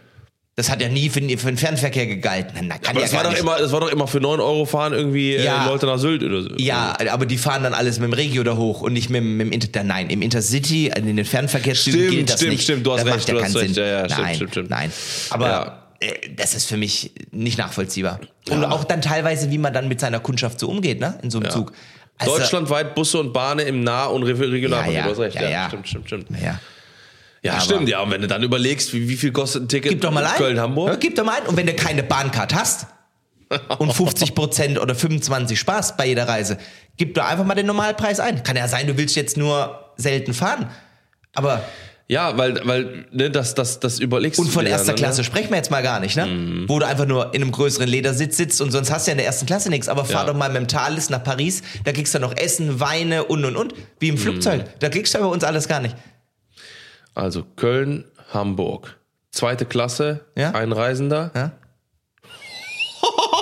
Das hat ja nie für, für den Fernverkehr gegalten. Na, kann aber ja das, war doch nicht. immer, das war doch immer für 9 Euro fahren irgendwie äh, Ja. Leute nach Sylt oder so. Ja, aber die fahren dann alles mit dem Regio da hoch und nicht mit, dem- mit dem Inter Nein, im Intercity, in den Fernverkehrszügen Stimmt, gilt das stimmt, nicht. stimmt, du hast das recht, macht du hast recht. Sinn. Ja, ja, nein, stimmt, stimmt. nein. Aber Ja. äh, das ist für mich nicht nachvollziehbar. Und Ja. auch dann teilweise, wie man dann mit seiner Kundschaft so umgeht, ne, in so einem Ja. Zug. Also, Deutschlandweit Busse und Bahnen im Nah- und Re- Regionalverkehr. Ja, ja, du hast recht. ja, ja. Stimmt, stimmt, stimmt. Ja. Ja, Aber- stimmt, ja. Und wenn du dann überlegst, wie, wie viel kostet ein Ticket Gib doch mal ein. Köln-Hamburg? Ja, gib doch mal ein. Und wenn du keine Bahncard hast und 50 Prozent oder 25 Spaß bei jeder Reise, gib doch einfach mal den Normalpreis ein. Kann ja sein, du willst jetzt nur selten fahren. Aber Ja, weil, weil ne, das, das, das überlegst Und von dir erster ne? Klasse sprechen wir jetzt mal gar nicht, ne? Wo du einfach nur in einem größeren Ledersitz sitzt und sonst hast du ja in der ersten Klasse nichts. Aber fahr Ja. doch mal mit dem Thales nach Paris, da kriegst du noch Essen, Weine und und und. Wie im Flugzeug. Da kriegst du bei uns alles gar nicht. Also Köln, Hamburg. Zweite Klasse, Ja. Einreisender. Ja?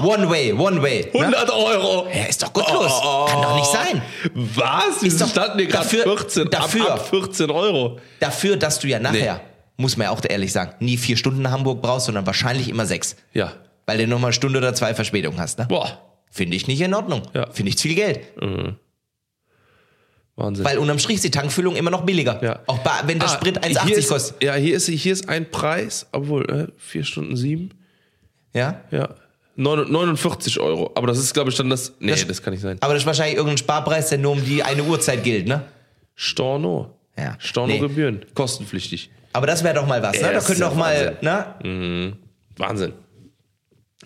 One way, one way. Ne? 100 Euro. Ja, ist doch gottlos. Kann doch nicht sein. Was? Doch standen hier gerade dafür- 14, dafür- ab, ab 14 Euro. Dafür, dass du ja nachher, muss man ja auch ehrlich sagen, nie vier Stunden nach Hamburg brauchst, sondern wahrscheinlich immer sechs. Ja. Weil du nochmal eine Stunde oder zwei Verspätung hast, ne? Boah. Finde ich nicht in Ordnung. Ja. Finde ich zu viel Geld. Wahnsinn. Weil unterm Strich ist die Tankfüllung immer noch billiger. Ja. Auch bei, wenn der Ah, Sprit hier 1,80 ist- kostet. Ja, hier ist, hier ist ein Preis, obwohl, äh, 4 Stunden 7. Ja? Ja. 9 49 Euro. Aber das ist, glaube ich, dann das. Nee, das, Das- kann nicht sein. Aber das ist wahrscheinlich irgendein Sparpreis, der nur um die eine Uhrzeit gilt, ne? Storno. Ja. Storno-Gebühren. Kostenpflichtig. Aber das wäre doch mal was, ne? Da können ist doch mal, ne? Wahnsinn.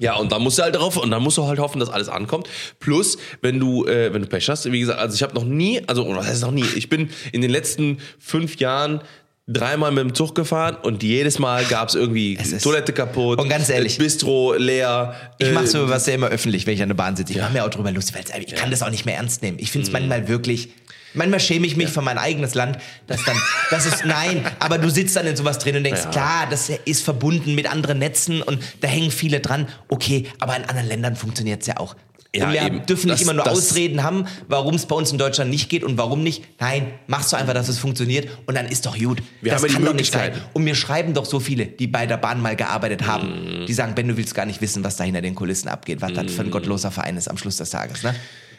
Ja, und dann musst du halt drauf, und dann musst du halt hoffen, dass alles ankommt. Plus, wenn du, äh, wenn du Pech hast, wie gesagt, also ich habe noch nie, also oder was heißt noch nie, ich bin in den letzten fünf Jahren dreimal mit dem Zug gefahren und jedes Mal gab es irgendwie Toilette kaputt, Und ganz ehrlich, das Bistro leer. Ich äh, mache so was ja immer öffentlich, wenn ich an der Bahn sitze. Ich mache mir auch drüber lustig, weil ich kann das auch nicht mehr ernst nehmen. Ich finde es manchmal wirklich. Manchmal schäme ich mich für mein eigenes Land, dass dann, das ist, nein, aber du sitzt dann in sowas drin und denkst, Ja. klar, das ist verbunden mit anderen Netzen und da hängen viele dran. Okay, aber in anderen Ländern funktioniert es ja auch. Ja, und wir eben. dürfen nicht Das- immer nur das- Ausreden haben, warum es bei uns in Deutschland nicht geht und warum nicht. Nein, machst du einfach, dass es funktioniert und dann ist doch gut. Wir das haben ja die kann doch nicht sein. Und mir schreiben doch so viele, die bei der Bahn mal gearbeitet haben, Mhm. die sagen, Ben, du willst gar nicht wissen, was da hinter den Kulissen abgeht, was das für ein gottloser Verein ist am Schluss des Tages. Ne?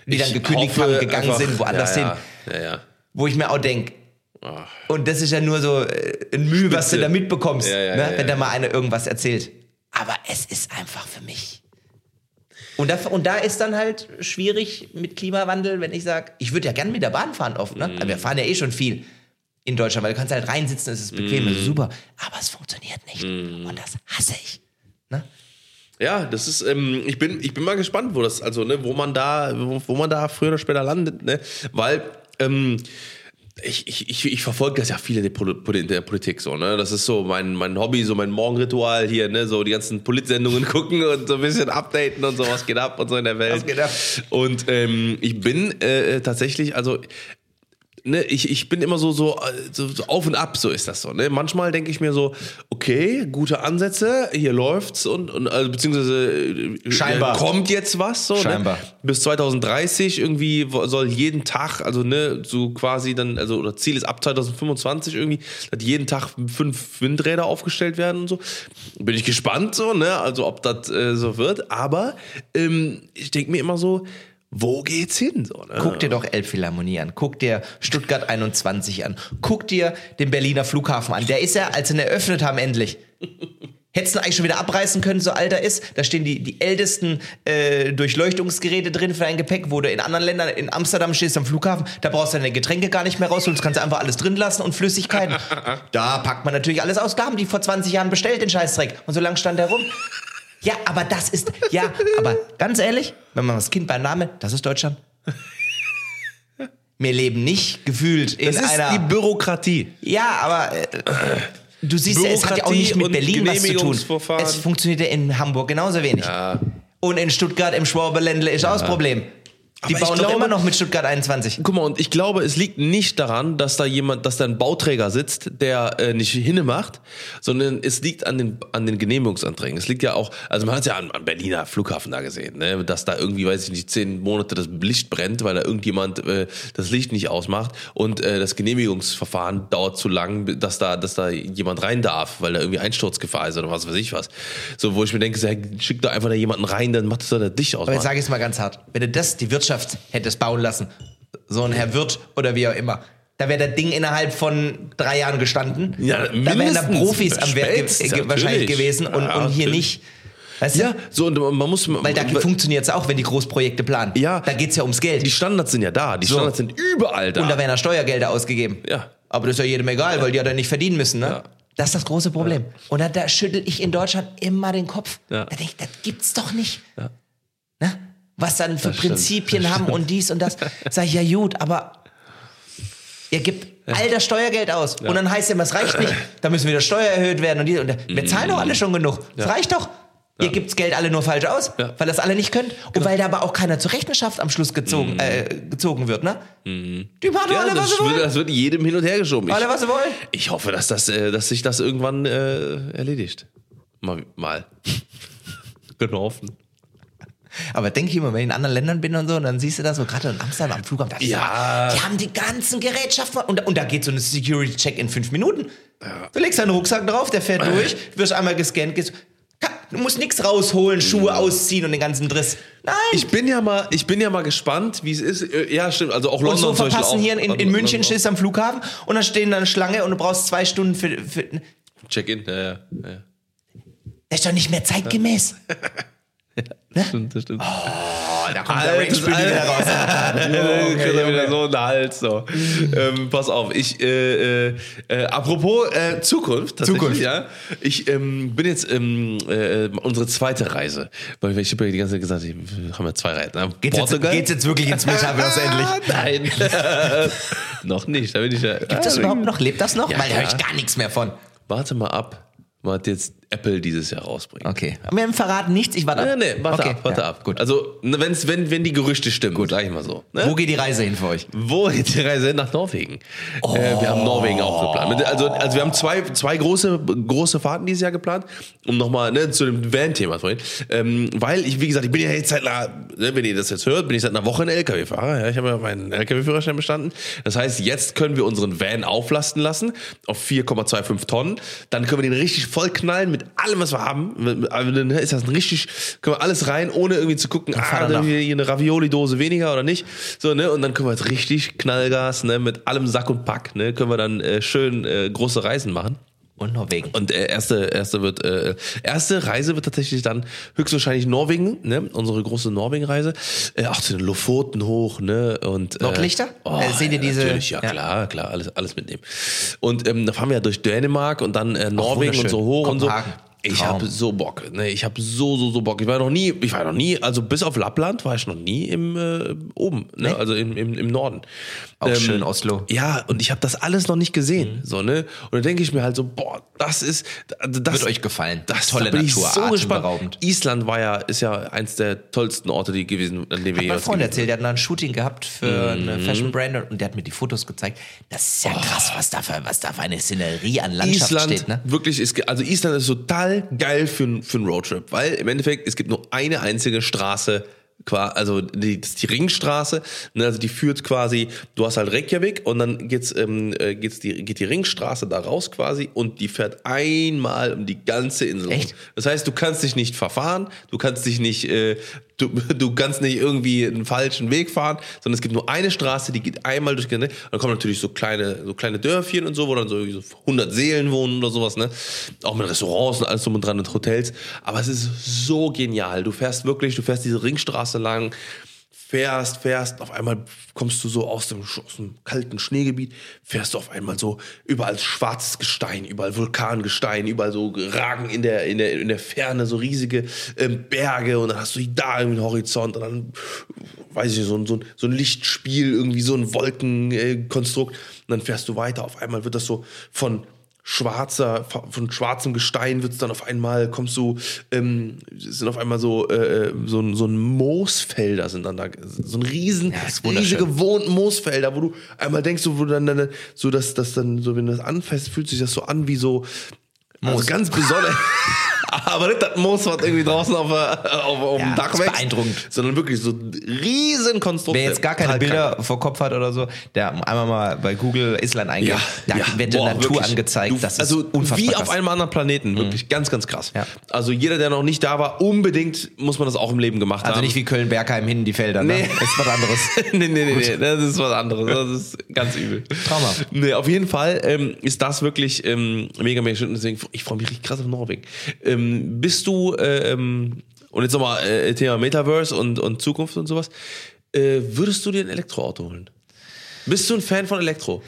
Die dann gekündigt hoffe haben, gegangen einfach- sind, woanders ja, hin. Ja, ja. Wo ich mir auch denke, und das ist ja nur so äh, ein Mühe, was du Spitze. da mitbekommst, Ja, ja, ne? ja, wenn da ja. mal einer irgendwas erzählt. Aber es ist einfach für mich. Und da, und da ist dann halt schwierig mit Klimawandel, wenn ich sage, ich würde ja gern mit der Bahn fahren oft. Ne? Mhm. Aber wir fahren ja eh schon viel in Deutschland, weil du kannst halt reinsitzen, es ist bequem, Mhm. das ist super. Aber es funktioniert nicht. Und das hasse ich. Ne? Ja, das ist, ähm, ich bin, ich bin mal gespannt, wo das, also, ne, wo man da, wo, wo man da früher oder später landet, ne, weil, ähm, ich, ich, ich, ich verfolge das ja viel in der, Poli- in der Politik so, ne? Das ist so mein, mein Hobby, so mein Morgenritual hier, ne? So die ganzen Politsendungen gucken und so ein bisschen updaten und so, was geht ab und so in der Welt. Was geht ab? Und ähm, ich bin äh, tatsächlich, also ne, ich, ich bin immer so, so, so, so auf und ab, so ist das so. Ne? Manchmal denke ich mir so, okay, gute Ansätze, hier läuft's und, und also, beziehungsweise äh, Scheinbar. kommt jetzt was so. Scheinbar. Ne? Bis 2030 irgendwie soll jeden Tag, also ne, so quasi dann, also oder Ziel ist ab 2025 irgendwie, dass jeden Tag fünf Windräder aufgestellt werden und so. Bin ich gespannt so, ne? Also ob das äh, so wird. Aber ähm, ich denke mir immer so, wo geht's hin? So, ne? Guck dir doch Elbphilharmonie an, guck dir Stuttgart 21 an, guck dir den Berliner Flughafen an. Der ist ja, als sie ihn eröffnet haben, endlich. Hättest du ihn eigentlich schon wieder abreißen können, so alt er ist. Da stehen die, die ältesten äh, Durchleuchtungsgeräte drin für dein Gepäck, wo du in anderen Ländern, in Amsterdam stehst am Flughafen, da brauchst du deine Getränke gar nicht mehr rausholen, das kannst du einfach alles drin lassen und Flüssigkeiten. da packt man natürlich alles aus. Da haben die vor 20 Jahren bestellt, den Scheißdreck. Und so lange stand er rum. Ja, aber das ist, ja, aber ganz ehrlich, wenn man das Kind beim Namen, das ist Deutschland. Wir leben nicht gefühlt in Das ist einer. die Bürokratie. ja, aber äh, du siehst ja, es hat ja auch nicht mit Berlin was zu tun. Es funktioniert ja in Hamburg genauso wenig. Ja. Und in Stuttgart im Schwaberländle ist auch das Problem. Die Aber bauen glaube- immer noch mit Stuttgart 21. Guck mal, und ich glaube, es liegt nicht daran, dass da jemand, dass da ein Bauträger sitzt, der äh, nicht hinne macht, sondern es liegt an den, an den Genehmigungsanträgen. Es liegt ja auch, also man hat es ja am, am Berliner Flughafen da gesehen, ne, dass da irgendwie, weiß ich nicht, zehn Monate das Licht brennt, weil da irgendjemand äh, das Licht nicht ausmacht und äh, das Genehmigungsverfahren dauert zu lang, dass da, dass da jemand rein darf, weil da irgendwie Einsturzgefahr ist oder was weiß ich was. So, wo ich mir denke, schick doch einfach da jemanden rein, dann macht es doch das Licht aus. Aber jetzt sage ich es mal ganz hart. Wenn du das, die Wirtschaft hättest bauen lassen, so ein Herr Wirt oder wie auch immer, da wäre das Ding innerhalb von drei Jahren gestanden. Ja, da wären da. Profis am Werk ge wahrscheinlich gewesen und, Ja, und hier nicht. Weißt du? Ja, so, und man muss. Weil da funktioniert es auch, wenn die Großprojekte planen. Ja. Da geht es ja ums Geld. Die Standards sind ja da. Die So. Standards sind überall da. Und da werden ja Steuergelder ausgegeben. Ja. Aber das ist ja jedem egal, weil die ja dann nicht verdienen müssen, ne? Ja. Das ist das große Problem. Und da, da schüttel ich in Deutschland immer den Kopf. Ja. Da denke ich, das gibt's doch nicht. Ja. Ne? Was dann für Das stimmt, Prinzipien haben und dies und das. Sag ich, ja gut, aber ihr gebt all das Steuergeld aus. Und dann heißt es immer, es reicht nicht. Da müssen wieder Steuer erhöht werden. Und, die, und wir zahlen doch alle schon genug. Es reicht doch. Ihr gebt das Geld alle nur falsch aus, Ja. weil das alle nicht könnt. Und weil da aber auch keiner zur Rechenschaft am Schluss gezogen, äh, gezogen wird, ne? Die machen ja, alle, was das, sie wollen. wird, das wird jedem hin und her geschoben. Ich, Alle, was sie wollen. ich hoffe, dass, das, äh, dass sich das irgendwann äh, erledigt. Mal. mal. Genoffen. Aber denke ich immer, wenn ich in anderen Ländern bin und so, und dann siehst du das so, gerade in Amsterdam am Flughafen, da Ja. so, die haben die ganzen Gerätschaften und, und da geht so eine Security-Check in fünf Minuten. Du legst deinen Rucksack drauf, der fährt durch, wirst einmal gescannt, gehst, du musst nichts rausholen, Schuhe ausziehen und den ganzen Driss. Nein, Ich bin ja mal, ich bin ja mal gespannt, wie es ist. Äh, Ja, stimmt. Also auch und London so zum Beispiel verpassen hier in, in München stehst du am Flughafen und dann stehen da eine Schlange und du brauchst zwei Stunden für, für Check-in. Ja, ja, ja. das ist doch nicht mehr zeitgemäß. Stimmt, das stimmt. Oh, da kommt Altes, der Range wieder raus. Äh, kriegt er wieder so einen Hals. So. ähm, pass auf, ich, äh, äh, äh, apropos äh, Zukunft, Zukunft. ja. Ich ähm, bin jetzt ähm, äh, unsere zweite Reise. Weil ich habe ja die ganze Zeit gesagt, wir haben ja zwei Reisen. Ne? Geht's jetzt, geht's jetzt wirklich ins Metaverse endlich? Nein. noch nicht. Da bin ich ja. Gibt das überhaupt noch? Lebt das noch? Ja, Weil da höre ich gar nichts mehr von. Warte mal ab, was jetzt Apple dieses Jahr rausbringt. Okay. Haben verraten nichts, ich warte ab. Nee, nee, warte okay. ab, warte ja, ab. Gut. Also, ne, wenn's, wenn, wenn die Gerüchte stimmen, gut, sag ich mal so. Ne? Wo geht die Reise hin für euch? Wo geht die Reise hin? Nach Norwegen? Äh, wir haben Norwegen auch geplant. Also, also wir haben zwei, zwei große, große Fahrten dieses Jahr geplant, um nochmal ne, zu dem Van-Thema vorhin. Ähm, weil ich, wie gesagt, ich bin ja jetzt seit einer, ne, wenn ihr das jetzt hört, bin ich seit einer Woche ein LKW-Fahrer. Ja, ich habe ja meinen LKW-Führerschein bestanden. Das heißt, jetzt können wir unseren Van auflasten lassen auf 4,25 Tonnen. Dann können wir den richtig voll knallen mit mit allem, was wir haben. Also Dann ist das ein richtig, können wir alles rein, ohne irgendwie zu gucken, ah, fahren dann hier hier eine Ravioli-Dose weniger oder nicht. So, ne? Und dann können wir jetzt richtig Knallgas, ne, mit allem Sack und Pack, ne, können wir dann äh, schön äh, große Reisen machen. Und Norwegen. Und äh, erste, erste wird, äh, erste Reise wird tatsächlich dann höchstwahrscheinlich Norwegen, ne? Unsere große Norwegen-Reise. Äh, auch zu den Lofoten hoch, ne? Und äh, Nordlichter? Äh, seht ihr diese- Natürlich, ja, ja. klar, klar, alles, alles mitnehmen. Und ähm, da fahren wir ja durch Dänemark und dann äh, Norwegen und so hoch und so. Ich habe so Bock, ne? Ich habe so, so, so Bock. Ich war noch nie, ich war noch nie, also bis auf Lappland war ich noch nie im äh, oben, ne? Nee? Also im, im, im Norden. Auch schön, Oslo. Ja, und ich habe das alles noch nicht gesehen. Mhm. So, ne? Und dann denke ich mir halt so, boah, das ist. Das, Wird euch gefallen. Das Tolle da bin Natur, ich so gespannt. Island war ja, ist ja eins der tollsten Orte, die gewesen, an denen wir mein Freund erzählt, der hat mal ein Shooting gehabt für eine Mhm. Fashion Brand und der hat mir die Fotos gezeigt. Das ist ja krass, was da für, was da für eine Szenerie an Landschaft Island steht, ne? wirklich ist, also Island ist total geil für, für einen Roadtrip, weil im Endeffekt es gibt nur eine einzige Straße, also die, das ist die Ringstraße, ne, also die führt quasi, du hast halt Reykjavik und dann geht's, ähm, äh, geht's die, geht die Ringstraße da raus quasi und die fährt einmal um die ganze Insel. Echt? Das heißt, du kannst dich nicht verfahren, du kannst dich nicht, äh, du, du kannst nicht irgendwie einen falschen Weg fahren, sondern es gibt nur eine Straße, die geht einmal durch. Ne? Dann kommen natürlich so kleine, so kleine Dörfchen und so, wo dann so, so 100 Seelen wohnen oder sowas, ne? Auch mit Restaurants und alles drum und dran und Hotels. Aber es ist so genial. Du fährst wirklich, du fährst diese Ringstraße lang, fährst, fährst, auf einmal kommst du so aus dem, aus dem kalten Schneegebiet, fährst du auf einmal so überall schwarzes Gestein, überall Vulkangestein, überall so ragen in der, in der, in der Ferne so riesige ähm, Berge und dann hast du da irgendwie einen Horizont und dann, weiß ich nicht, so, so, so ein Lichtspiel, irgendwie so ein Wolkenkonstrukt und dann fährst du weiter, auf einmal wird das so von schwarzer, von schwarzem Gestein wird es dann auf einmal, kommst du, ähm, es sind auf einmal so, äh, so, ein- so ein Moosfelder sind dann da, so ein riesen, wunderschön. riesige Wohn Moosfelder, wo du einmal denkst, so, wo du dann, dann so dass das dann, so wenn du das anfasst, fühlt sich das so an wie so, also ganz besonders. Aber nicht das Moos, was irgendwie draußen auf, der- auf, auf Ja, dem Dach ist wächst, beeindruckend. sondern wirklich so riesen Konstrukte. Wer jetzt gar keine Bilder vor Kopf hat oder so, der einmal mal bei Google Island eingeht, da wird die Boah, Natur wirklich. angezeigt. Du, das ist also unfassbar wie. Mhm. auf einem anderen Planeten, wirklich ganz, ganz krass. Ja. Also jeder, der noch nicht da war, unbedingt muss man das auch im Leben gemacht Also haben. nicht wie Köln-Bergheim hin die Felder, Nee. ne? Das ist was anderes. nee, nee, nee, nee, das ist was anderes. Das ist ganz übel. Traumhaft. Nee, auf jeden Fall ähm, ist das wirklich ähm, mega, mega schön. Deswegen, ich freue mich richtig krass auf Norwegen. Ähm, bist du, äh, ähm, und jetzt nochmal äh, Thema Metaverse und, und Zukunft und sowas, äh, würdest du dir ein Elektroauto holen? Bist du ein Fan von Elektro?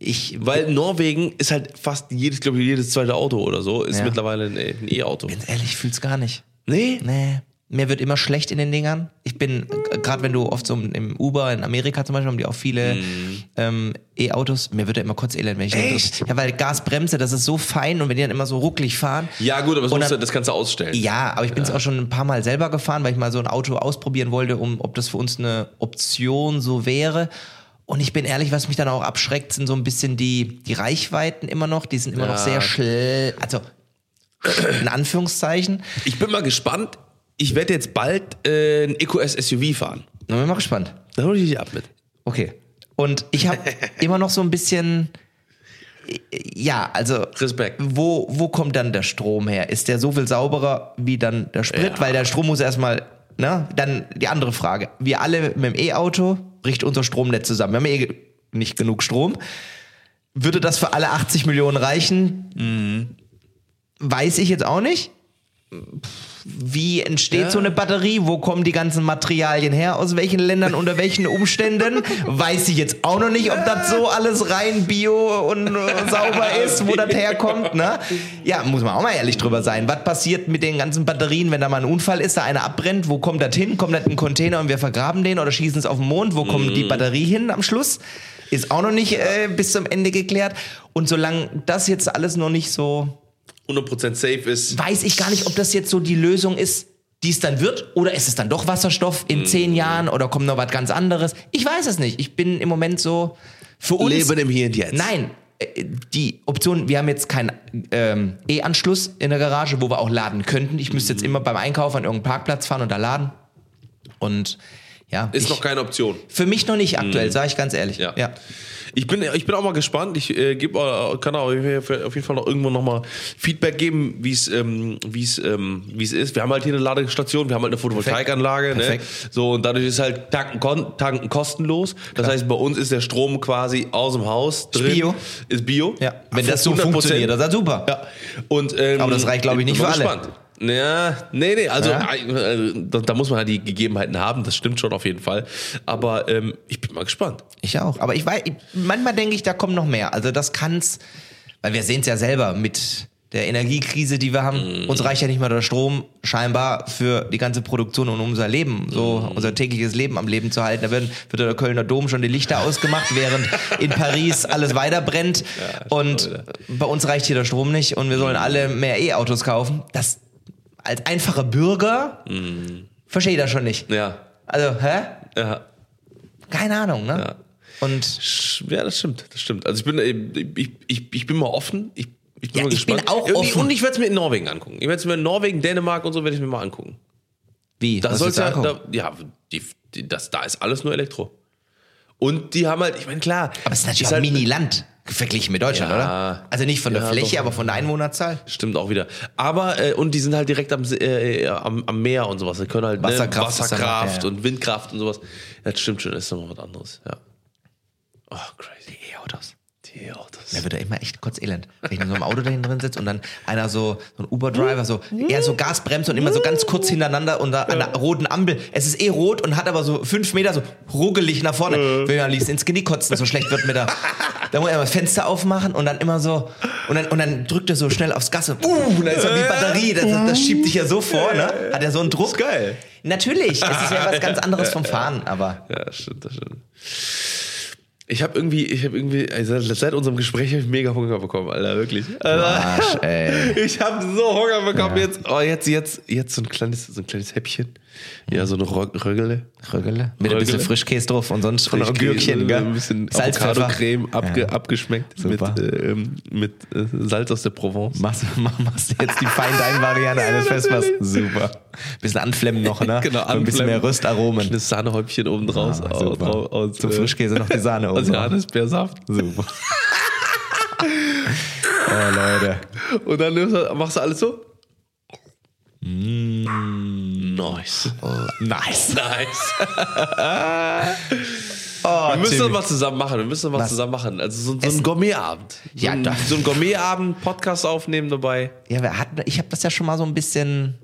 Ich, Weil Norwegen ist halt fast jedes, glaube ich, jedes zweite Auto oder so, ist Ja. mittlerweile ein ein E-Auto. ganz ehrlich, ich fühl's gar nicht. Nee? Nee. Mir wird immer schlecht in den Dingern. Ich bin, gerade wenn du oft so im Uber in Amerika zum Beispiel, haben die auch viele ähm, E-Autos. Mir wird da immer kurz elend, wenn ich Echt? Ja, weil Gasbremse, das ist so fein und wenn die dann immer so rucklig fahren. Ja, gut, aber das, musst du, dann- das kannst du ausstellen. Ja, aber ich bin es auch schon ein paar Mal selber gefahren, weil ich mal so ein Auto ausprobieren wollte, um ob das für uns eine Option so wäre. Und ich bin ehrlich, was mich dann auch abschreckt, sind so ein bisschen die, die Reichweiten immer noch. Die sind immer noch Ja. sehr schnell. Also, in Anführungszeichen. Ich bin mal gespannt. Ich werde jetzt bald äh, ein EQS SUV fahren. Da bin mal gespannt. Da hole ich dich ab mit. Okay. Und ich habe immer noch so ein bisschen, ja, also Respekt. wo, wo kommt dann der Strom her? Ist der so viel sauberer wie dann der Sprit? Ja. Weil der Strom muss erstmal, ne? Dann die andere Frage. Wir alle mit dem E-Auto bricht unser Stromnetz zusammen. Wir haben eh nicht genug Strom. Würde das für alle 80 Millionen reichen? Mhm. Weiß ich jetzt auch nicht. Wie entsteht Ja. so eine Batterie? Wo kommen die ganzen Materialien her? Aus welchen Ländern, unter welchen Umständen? Weiß ich jetzt auch noch nicht, ob das so alles rein bio und äh, sauber ist, wo das herkommt. Ne? Ja, muss man auch mal ehrlich drüber sein. Was passiert mit den ganzen Batterien, wenn da mal ein Unfall ist, da einer abbrennt? Wo kommt das hin? Kommt das in einen Container und wir vergraben den oder schießen es auf den Mond? Wo kommt die Batterie hin am Schluss? Ist auch noch nicht äh, bis zum Ende geklärt. Und solange das jetzt alles noch nicht so 100% safe ist. weiß ich gar nicht, ob das jetzt so die Lösung ist, die es dann wird, oder ist es dann doch Wasserstoff in zehn Jahren oder kommt noch was ganz anderes? Ich weiß es nicht. Ich bin im Moment so für uns. Leben im Hier und Jetzt. Nein, äh, die Option, wir haben jetzt keinen ähm, E-Anschluss in der Garage, wo wir auch laden könnten. Ich müsste jetzt immer beim Einkauf an irgendeinen Parkplatz fahren und da laden. Und Ja, Ist ich, noch keine Option. Für mich noch nicht aktuell, sage ich ganz ehrlich. Ja. ja. Ich bin, ich bin auch mal gespannt. Ich äh, geb, kann auch auf jeden Fall noch irgendwo noch mal Feedback geben, wie es ähm, wie es ähm, wie es ist. Wir haben halt hier eine Ladestation, wir haben halt eine Photovoltaikanlage, ne? So und dadurch ist halt tanken, tanken kostenlos. Das heißt, bei uns ist der Strom quasi aus dem Haus drin. Bio. Ist Bio. Ja. Wenn das so 100%. funktioniert, das ist super. Ja. Und, ähm, Aber das reicht, glaub ich, nicht für alle. Gespannt. Ja, nee, nee, also Ja? äh, da, da muss man halt die Gegebenheiten haben, das stimmt schon auf jeden Fall. Aber ähm, ich bin mal gespannt. Ich auch. Aber ich weiß, ich, manchmal denke ich, da kommt noch mehr. Also das kann's, weil wir sehen es ja selber mit der Energiekrise, die wir haben. Mhm. Uns reicht ja nicht mal der Strom scheinbar für die ganze Produktion und unser Leben, so Mhm. unser tägliches Leben am Leben zu halten. Da wird, wird der Kölner Dom schon die Lichter ausgemacht, während in Paris alles weiter brennt. und bei uns reicht hier der Strom nicht und wir sollen alle mehr E-Autos kaufen. Das als einfacher Bürger verstehe ich das schon nicht. Mhm. Ja, Also, hä? ja. Keine Ahnung, ne? Ja. Und Ja, das stimmt, das stimmt. Also ich bin, äh, ich, ich, ich bin mal offen. Ich, ich bin Ja, mal ich bin gespannt. auch Irgendwie- offen. Und ich werde es mir in Norwegen angucken. Ich werde es mir in Norwegen, Dänemark und so werde ich mir mal angucken. wie? Da du ja, angucken? da, ja, die, die, das, da ist alles nur Elektro. Und die haben halt, ich meine, klar. Aber es ist natürlich ist auch halt- ein Mini-Land verglichen mit Deutschland, Ja. oder? Also nicht von der Ja, Fläche, doch. aber von der Einwohnerzahl. Stimmt auch wieder. Aber, äh, und die sind halt direkt am, äh, am, am Meer und sowas. Die können halt Wasserkraft ne, Wasserkraft und Windkraft und sowas. Ja, das stimmt schon, das ist nochmal was anderes. Ja. Oh, crazy. E-Autos. Die Autos. Da wird er immer echt kurz elend. Wenn ich in so einem Auto da hinten drin sitze und dann einer so, so ein Uber-Driver, so, eher so Gasbremse und immer so ganz kurz hintereinander an der roten Ampel. Es ist eh rot und hat aber so fünf Meter so ruggelig nach vorne. Will ja am liebsten ins Genick kotzen, so schlecht wird mir da. Da muss er mal das Fenster aufmachen und dann immer so, und dann, und dann drückt er so schnell aufs Gas und, uh, und dann ist er wie Batterie. Das, das, das schiebt dich ja so vor, ne? Hat er so einen Druck. geil. Natürlich, es ist ja was ganz anderes vom Fahren, aber. Ja, das stimmt, das stimmt. Ich habe irgendwie, ich habe irgendwie, also seit unserem Gespräch habe ich mega Hunger bekommen, Alter, wirklich. Alter. Arsch, ey. Ich habe so Hunger bekommen jetzt. Oh, jetzt, jetzt, jetzt so ein kleines, so ein kleines Häppchen. Ja, so eine Rö- Röggele. Röggele. Mit ein bisschen. Frischkäse drauf und sonst von Gürkchen, gell? Ein bisschen Salzpfeffer. Avocado-Creme abge, Ja. abgeschmeckt mit, Super. äh, ähm, mit äh, Salz aus der Provence. Machst, mach- machst du jetzt die Fine-Dine-Variante eines Vespas? Super. Bisschen anflemmen noch, ne? Genau, So ein bisschen mehr anflemmen. Röstaromen. Das Sahnehäubchen oben draus. Ah, super. aus, Zum äh, Frischkäse noch die Sahne oben Aus. Johannisbeersaft. Super. oh, Leute. Und dann machst du alles so. Nice. Nice. Nice. Oh, Wir müssen das mal zusammen machen. Wir müssen das mal Was? zusammen machen. Also so, so ein. Gourmetabend. So, Ja, ein, so ein Gourmetabend, Podcast aufnehmen dabei. Ja, wir hatten, ich habe das ja schon mal so ein bisschen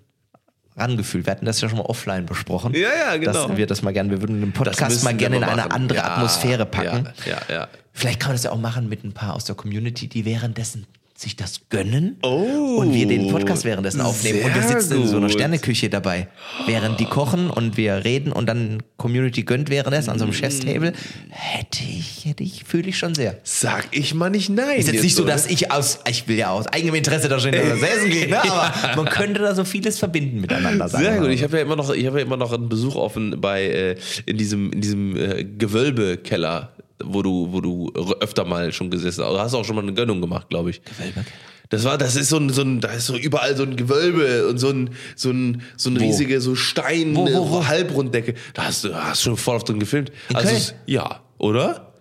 rangefühlt. Wir hatten das ja schon mal offline besprochen. Ja, ja, genau. Dass wir das mal gerne, wir würden den Podcast mal gerne in eine machen. andere Ja, Atmosphäre packen. Ja, ja, ja. Vielleicht kann man das ja auch machen mit ein paar aus der Community, die währenddessen sich das gönnen Oh, und wir den Podcast währenddessen aufnehmen und wir sitzen in so einer gut. Sterneküche dabei, während die kochen und wir reden und dann Community gönnt währenddessen an so einem Mm. Chefstable, hätte ich, hätte ich, fühle ich schon sehr. Sag ich mal nicht nein. Ist jetzt nicht so, oder? dass ich aus, ich will ja aus eigenem Interesse da schon hinter das Essen gehen, ne? aber man könnte da so vieles verbinden miteinander. sagen Sehr gut. Ich habe ja immer noch, ich habe ja immer noch einen Besuch offen bei äh, in diesem in diesem äh, Gewölbekeller, wo du wo du öfter mal schon gesessen hast. Du hast auch schon mal eine Gönnung gemacht, glaube ich. Gewölbekeller? Das war, das ist so ein, so ein, da ist so überall so ein Gewölbe und so ein, so ein, so eine Wo? riesige, so Stein, Wo, wo, wo? Halbrunddecke. Da hast du, hast schon voll auf drin gefilmt. In also, es- ja, oder?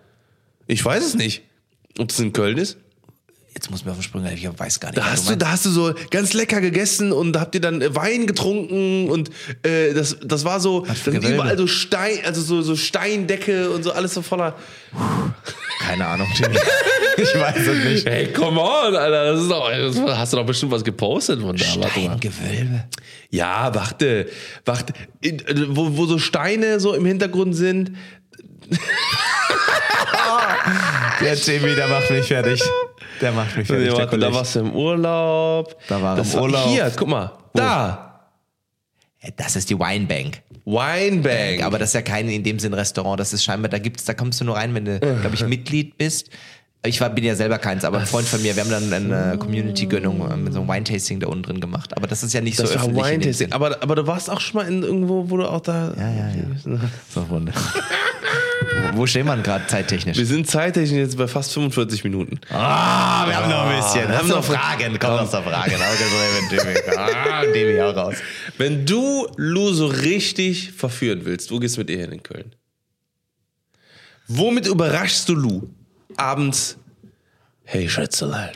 Ich weiß es nicht. Ob es in Köln ist? Jetzt muss mir auf den Sprung helfen, ich weiß gar nicht. Da was hast du, meinst. da hast du so ganz lecker gegessen und habt ihr dann äh, Wein getrunken und äh, das, das war so, dann Gewölbe? überall so Stein, also so, so Steindecke und so alles so voller. Keine Ahnung, Jimmy. ich weiß es nicht. Hey, come on, Alter, das ist doch, das hast du doch bestimmt was gepostet von da. Warte mal. Gewölbe. Ja, warte, warte, äh, wo, wo so Steine so im Hintergrund sind. Der Jimmy, der macht mich fertig. Der macht mich fertig. Nee, warte, da warst du im Urlaub. Da war das im Urlaub. Hier, guck mal, da. Das ist die Winebank. Winebank. Aber das ist ja kein in dem Sinn Restaurant. Das ist scheinbar, da gibt's, da kommst du nur rein, wenn du, glaube ich, Mitglied bist. Ich war, bin ja selber keins, aber ein Freund von mir, wir haben dann eine Community-Gönnung äh, mit so einem Wine-Tasting da unten drin gemacht. Aber das ist ja nicht Das so war öffentlich. Wine-Tasting. Aber, aber du warst auch schon mal in irgendwo, wo du auch da. Ja, ja, ja. So, Runde. wo, wir denn gerade zeittechnisch? Wir sind zeitlich jetzt bei fast 45 Minuten. Ah, wir haben noch ein bisschen. wir haben noch Fragen. Komm, noch Fragen. Ah, ich auch raus. Wenn du Lou so richtig verführen willst, wo gehst du mit ihr hin in Köln? Womit überraschst du Lou abends? Hey Schätzelein,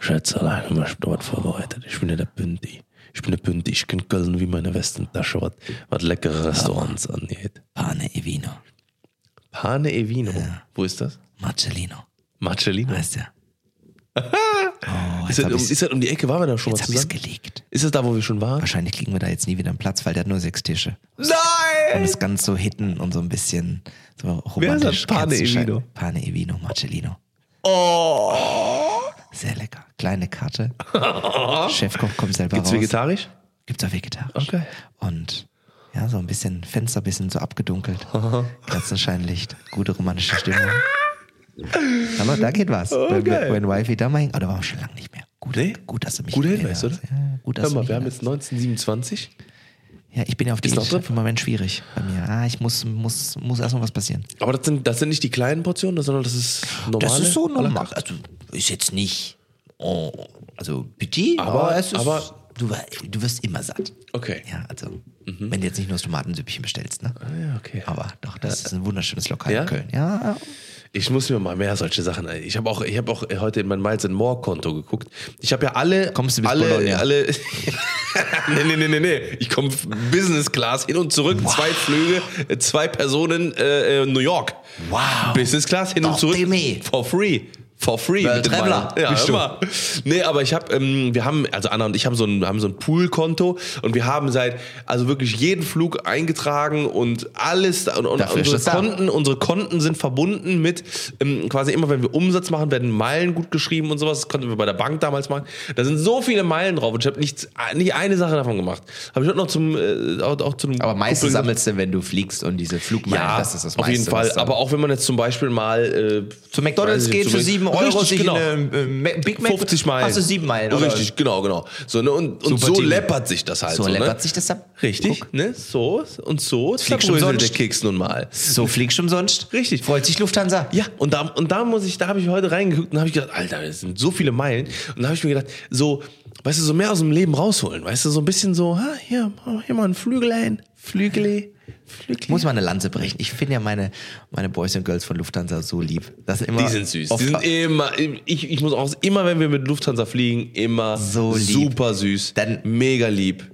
Schätzelein, du hast dort vorbereitet. Ich bin ja der Bündi. Ich bin der Bündi. Ich kenne Köln wie meine Westentasche, was, was leckere Restaurants angeht. Pane Evino. Pane e Vino. Wo ist das? Marcellino. Marcellino. Weißt du? Oh, Ist jetzt das, um, ist das um die Ecke? Waren wir da schon mal jetzt ich's zusammen? gelegt. Ist das da, wo wir schon waren? Wahrscheinlich kriegen wir da jetzt nie wieder einen Platz, weil der hat nur sechs Tische. Und Nein! ist ganz so hitten und so ein bisschen so Wer ist das? romantisch. Pane. Evino? Pane Evino, Marcellino. Oh! Sehr lecker. Kleine Karte. Chefkoch kommt selber Gibt's raus. vegetarisch? Gibt's auch vegetarisch. Okay. Und ja, so ein bisschen Fenster, bisschen so abgedunkelt. Kerzenscheinlicht, gute romantische Stimmung. Aber da geht was. wenn, geil. wenn Wifey da mal hängt, oh, da waren wir schon lange nicht mehr. Gut, Nee? gut, dass du mich Guter Hinweis, oder? Ja, gut, Hör mal, wir haben jetzt 1927. Ja, ich bin ja auf die Ist im Moment schwierig bei mir. Ah, ich muss, muss, muss erstmal was passieren. Aber das sind, das sind nicht die kleinen Portionen, sondern das ist normale. Das ist so normal. Also ist jetzt nicht, oh, also petit, Aber- aber, es ist, aber- du, du wirst immer satt. Okay. Ja, also wenn du jetzt nicht nur das Tomatensüppchen bestellst, ne? Ah, ja, okay. Aber doch, das ist ein wunderschönes Lokal Ja? in Köln. Ja, Ich muss mir mal mehr solche Sachen. Ich habe auch, ich habe auch heute in mein Miles and More Konto geguckt. Ich habe ja alle, Kommst du bis alle, Bologna? alle. nee, nee, nee, nee, nee. Ich komme Business Class hin und zurück, zwei Flüge, äh, zwei Personen, äh, New York. Wow. Business Class hin und Doch, zurück. Demi. For free. For free. World mit Traveler. Ja, bist du. immer. Nee, aber ich habe, ähm, wir haben, also Anna und ich haben so ein, haben so ein Poolkonto und wir haben seit, also wirklich jeden Flug eingetragen und alles und, und Dafür unsere das da. Konten, unsere Konten sind verbunden mit ähm, quasi immer, wenn wir Umsatz machen, werden Meilen gut geschrieben und sowas. Das konnten wir bei der Bank damals machen. Da sind so viele Meilen drauf und ich habe nicht, nicht eine Sache davon gemacht. Habe ich heute noch zum, äh, auch, auch zu einem aber meistens sammelst du, wenn du fliegst und diese Flugmeilen, ja, das ist das auf jeden meiste, Fall. Aber auch wenn man jetzt zum Beispiel mal äh, zu McDonalds geht für zu- 7 Euro, Richtig, sich genau. eine äh, Big Mac 50 Meilen. hast du 7 Meilen. oder? Richtig, genau, genau. So, ne? Und, und so Team. läppert sich das halt. So So, läppert ne? sich das ab. Richtig, Guck. ne? So und so Fliegst zerbröselt umsonst. der Keks nun mal. So fliegst du umsonst. Richtig. Freut sich Lufthansa. Ja, und da, und da muss ich, da habe ich heute reingeguckt und habe ich gedacht, Alter, das sind so viele Meilen. Und da habe ich mir gedacht, so, weißt du, so mehr aus dem Leben rausholen. Weißt du, so ein bisschen so, ha, hier, hier mal ein Flügelein, Flügele. Muss man eine Lanze brechen. Ich finde ja meine, meine Boys und Girls von Lufthansa so lieb. Das immer Die sind süß. Die sind immer, ich, ich muss auch immer, wenn wir mit Lufthansa fliegen, immer So lieb. super süß. Dann- mega lieb.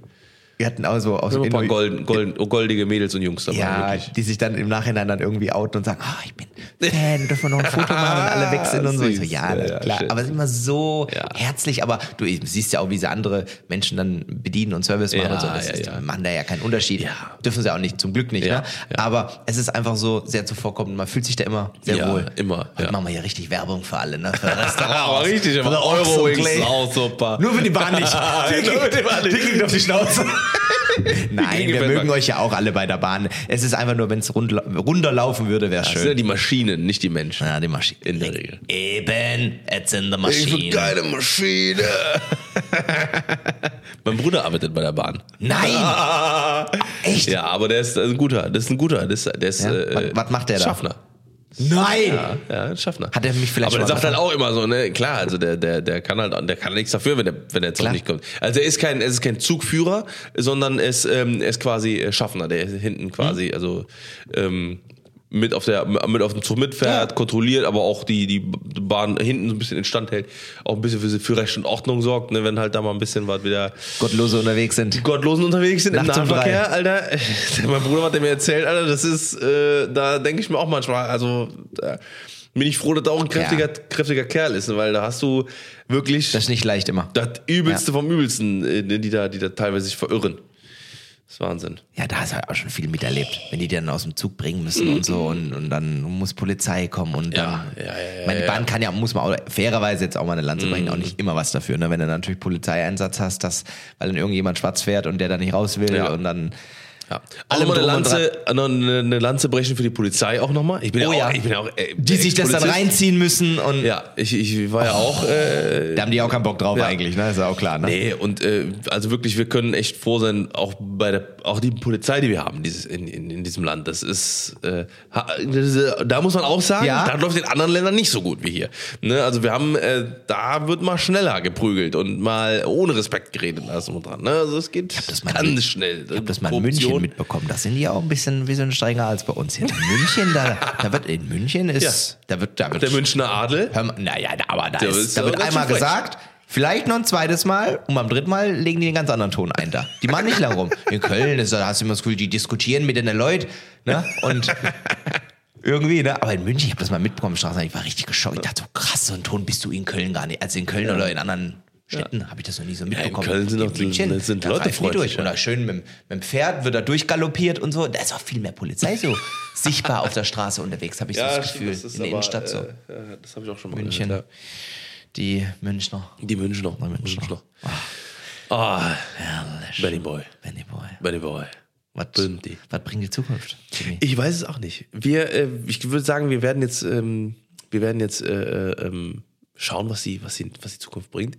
Wir hatten auch so aus ein paar golden, golden, goldige Mädels und Jungs dabei. Ja, wirklich. die sich dann im Nachhinein dann irgendwie outen und sagen, ah, ich bin Fan, dürfen wir noch ein Foto machen und alle weg sind und so. Ich so ja, Ja, ja, klar. schön. aber es ist immer so Ja. herzlich. Aber du siehst ja auch, wie sie andere Menschen dann bedienen und Service machen Ja, und so. Das ja, ist, ja. machen da ja keinen Unterschied. Ja. Dürfen sie auch nicht, zum Glück nicht. Ja, ne? ja. Aber es ist einfach so sehr zuvorkommend. Man fühlt sich da immer sehr Ja, wohl. immer, Heute ja. machen wir hier richtig Werbung für alle, ne? Für Restaurants. Aber richtig, aber Eurowings auch super. Nur für die Bahn nicht. Die nicht. Die kriegen auf die Schnauze. Nein, wir mögen euch ja auch alle bei der Bahn. Es ist einfach nur, wenn es rund, runterlaufen würde, wäre es Das sind ja schön. die Maschinen, nicht die Menschen. Ja, die Maschine. In der Regel. Eben, it's in the Ich machine. bin geile Maschine. mein Bruder arbeitet bei der Bahn. Nein! Echt? Ja, aber der ist ein guter. Das ist ein guter. Das der ist, Ja? äh, Was- was macht der da? Schaffner. Nein! Ja, ja, ein Schaffner. Hat er mich vielleicht Aber der sagt halt auch immer so, ne, klar, also der, der, der kann halt, der kann nichts dafür, wenn der, wenn der Zug Klar. nicht kommt. Also er ist kein, er ist kein Zugführer, sondern er ist, ähm, er ist quasi äh, Schaffner, der ist hinten quasi, Hm. also ähm, mit auf der, mit auf dem Zug mitfährt, Ja. kontrolliert, aber auch die, die Bahn hinten so ein bisschen instand hält, auch ein bisschen für, für Recht und Ordnung sorgt, ne, wenn halt da mal ein bisschen was wieder Gottlose unterwegs sind. Gottlosen unterwegs sind im Nachts um Nahverkehr, Alter. mein Bruder hat mir erzählt, Alter, das ist, äh, da denke ich mir auch manchmal, also da bin ich froh, dass da auch ein kräftiger, Ja. kräftiger Kerl ist, weil da hast du wirklich Das ist nicht leicht immer. das Übelste vom Übelsten, äh, die da, die da teilweise sich verirren. Das ist Wahnsinn. Ja, da hast du halt auch schon viel miterlebt. Wenn die dann aus dem Zug bringen müssen und so und, und dann muss Polizei kommen und dann. Ja, ja, ja, ja, Ich meine, die ja. Bahn kann ja, muss man auch fairerweise jetzt auch mal eine Lanze brechen, auch nicht immer was dafür. Ne? Wenn du natürlich Polizeieinsatz hast, dass, weil dann irgendjemand schwarz fährt und der da nicht raus will Ja. und dann Ja. Auch mal eine und Lanze, noch eine, eine Lanze brechen für die Polizei auch nochmal. Ich bin Oh ja, ja. auch, ich bin ja auch äh, Die sich das dann reinziehen müssen und Ja, ich, ich war ja auch. Äh, da haben die auch keinen Bock drauf Ja. eigentlich, ne? Ist ja auch klar, ne? nee, und äh, also wirklich, wir können echt froh sein, auch bei der, auch die Polizei, die wir haben dieses, in, in, in diesem Land. Das ist, äh, das ist, äh, da muss man auch sagen, Ja. da läuft in anderen Ländern nicht so gut wie hier. Ne? Also wir haben, äh, da wird mal schneller geprügelt und mal ohne Respekt geredet. Da ist immer dran. Ne? Also es geht ganz schnell. Ich habe das mal in München mitbekommen. Das sind die auch ein bisschen wie so ein strenger als bei uns hier. In München, da, da wird in München ist, da wird, da wird Der Münchner Adel. Naja, aber da, ist, ist da wird einmal gesagt, vielleicht noch ein zweites Mal und beim dritten Mal legen die einen ganz anderen Ton ein da. Die machen nicht lang rum. In Köln ist, da hast du immer das Gefühl, die diskutieren mit den Leuten ne? und irgendwie, ne? Aber in München, ich habe das mal mitbekommen, ich war richtig geschockt. Ich dachte so, krass, so ein Ton bist du in Köln gar nicht. Also in Köln oder in anderen Städten habe ich das noch nie so mitbekommen. Köln sind In die- München, sind Leute durch. Oder schön mit, dem- mit dem Pferd wird da durchgaloppiert und so. Da ist auch viel mehr Polizei so sichtbar auf der Straße unterwegs, habe ich so das Gefühl. in der Innenstadt so. äh, das habe ich auch schon mal München. gehört, Die Münchner. Die Münchner. Die Münchner. Ah, Herrlich. Benny Boy. Benny Boy. Benny Boy. Was, was bringt die Zukunft? Jimmy? Ich weiß es auch nicht. Wir, äh, ich würde sagen, wir werden jetzt, ähm, wir werden jetzt äh, äh, ähm, schauen, was die, was die, was die Zukunft bringt.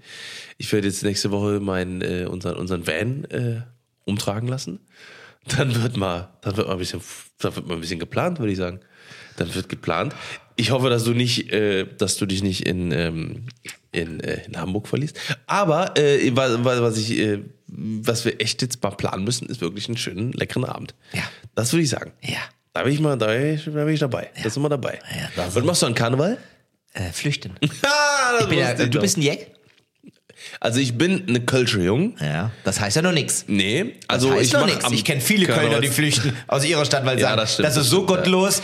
Ich werde jetzt nächste Woche meinen, äh, unseren, unseren Van äh, umtragen lassen. Dann wird mal, dann wird mal ein bisschen, dann wird mal ein bisschen geplant, würde ich sagen. Dann wird geplant. Ich hoffe, dass du nicht, äh, dass du dich nicht in, ähm, in, äh, in Hamburg verliest. Aber äh, wa- wa- was ich, äh, was wir echt jetzt mal planen müssen, ist wirklich einen schönen, leckeren Abend. Ja. Das würde ich sagen. Ja. Da bin ich mal, da bin ich, da bin ich dabei. Da sind wir dabei. Ja, das Was machst du an Karneval? Äh, flüchten. Ah, das Ich bin ja, du bist ein Jack? also ich bin eine Kölsche Jung. Ja. Das heißt ja noch nichts. Nee, Also also heißt ich noch nichts. Ich kenne viele Kölner, die Karnevals- flüchten aus ihrer Stadt, weil sie Ja, sagen, das stimmt, das das ist so ja. gottlos.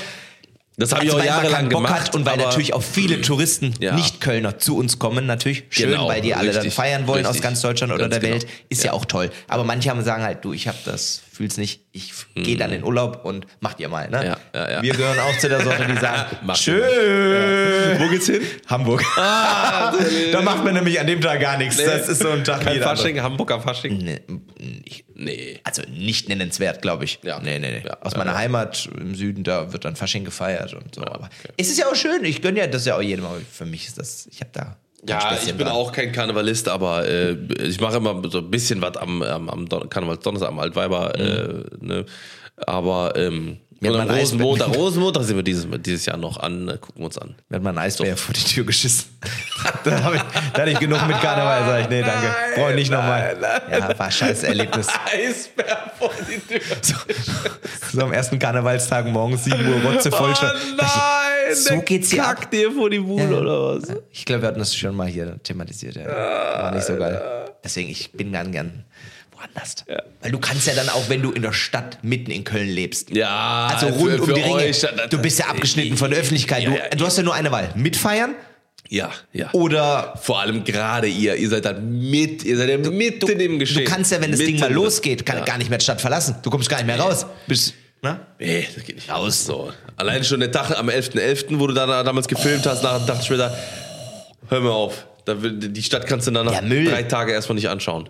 Das habe ich auch Also, man jahrelang Bock gemacht. hat und weil natürlich auch viele Touristen, Ja. Nicht-Kölner, zu uns kommen. Natürlich schön, Genau, weil die alle dann richtig, feiern wollen aus richtig. ganz Deutschland oder Ganz der genau. Welt. Ist ja. auch toll. Aber manche haben sagen halt, du, ich habe das, fühl's nicht. Ich gehe dann in Urlaub und macht ihr mal. Ne? Hm. Ja, ja, ja. Wir gehören auch zu der Sorte, die sagen, schön. Wo geht's hin? Hamburg. da macht man nämlich an dem Tag gar nichts. Das ist so ein Tag wie Kein jeder andere. Fasching, Hamburger Fasching. Nee, Nee. also nicht nennenswert, glaube ich. Ja. Nee, nee, nee. Ja. Aus Ja, meiner ja. Heimat im Süden, da wird dann Fasching gefeiert und so. Aber okay. es ist ja auch schön. Ich gönne ja das ja auch jedem. Aber für mich ist das, ich habe da. Ja, ich bin dran. auch kein Karnevalist, aber äh, ich mache immer so ein bisschen was am, am, am Don- Karnevalsdonnerstag, am Altweiber. Äh, ne? Aber ähm, Mir und hat am mein Rosenmontag, Rosenmontag sind wir dieses, dieses Jahr noch an, äh, gucken wir uns an. Mir hat mein Eisbär vor die Tür geschissen. da, hab ich, da hatte ich genug mit Karneval, sag ich, nee, danke. Brauche ich nicht nochmal. Ja, war ein scheiß Erlebnis. Eisbär vor die Tür. So am ersten Karnevalstag morgens 7 Uhr Rotze voll schon. Oh nein, So geht's hier ab. kackt dir vor die Bude Ja. oder was? Ich glaube, wir hatten das schon mal hier thematisiert. Ja. War nicht so geil. Deswegen, ich bin gern, gern woanders. Weil du kannst ja dann auch, wenn du in der Stadt mitten in Köln lebst. Ja, Also rund für- um für die Ringe. euch, du bist ja abgeschnitten von der Öffentlichkeit. Ja, Du, ja. du hast ja nur eine Wahl. Mitfeiern Ja, ja. oder Vor allem gerade ihr, ihr seid dann mit, ihr seid ja mitten im Geschehen. du kannst ja, wenn das Ding Mitten mal drin. losgeht, kann, Ja. gar nicht mehr die Stadt verlassen. Du kommst gar nicht mehr raus. Bist, ne? Nee, das geht nicht raus. So. Allein schon der Tag am 11.11., wo du da damals gefilmt hast, nach, dachte ich mir da, hör mir auf. Da, will- die Stadt kannst du dann nach Ja, drei Tagen erstmal nicht anschauen.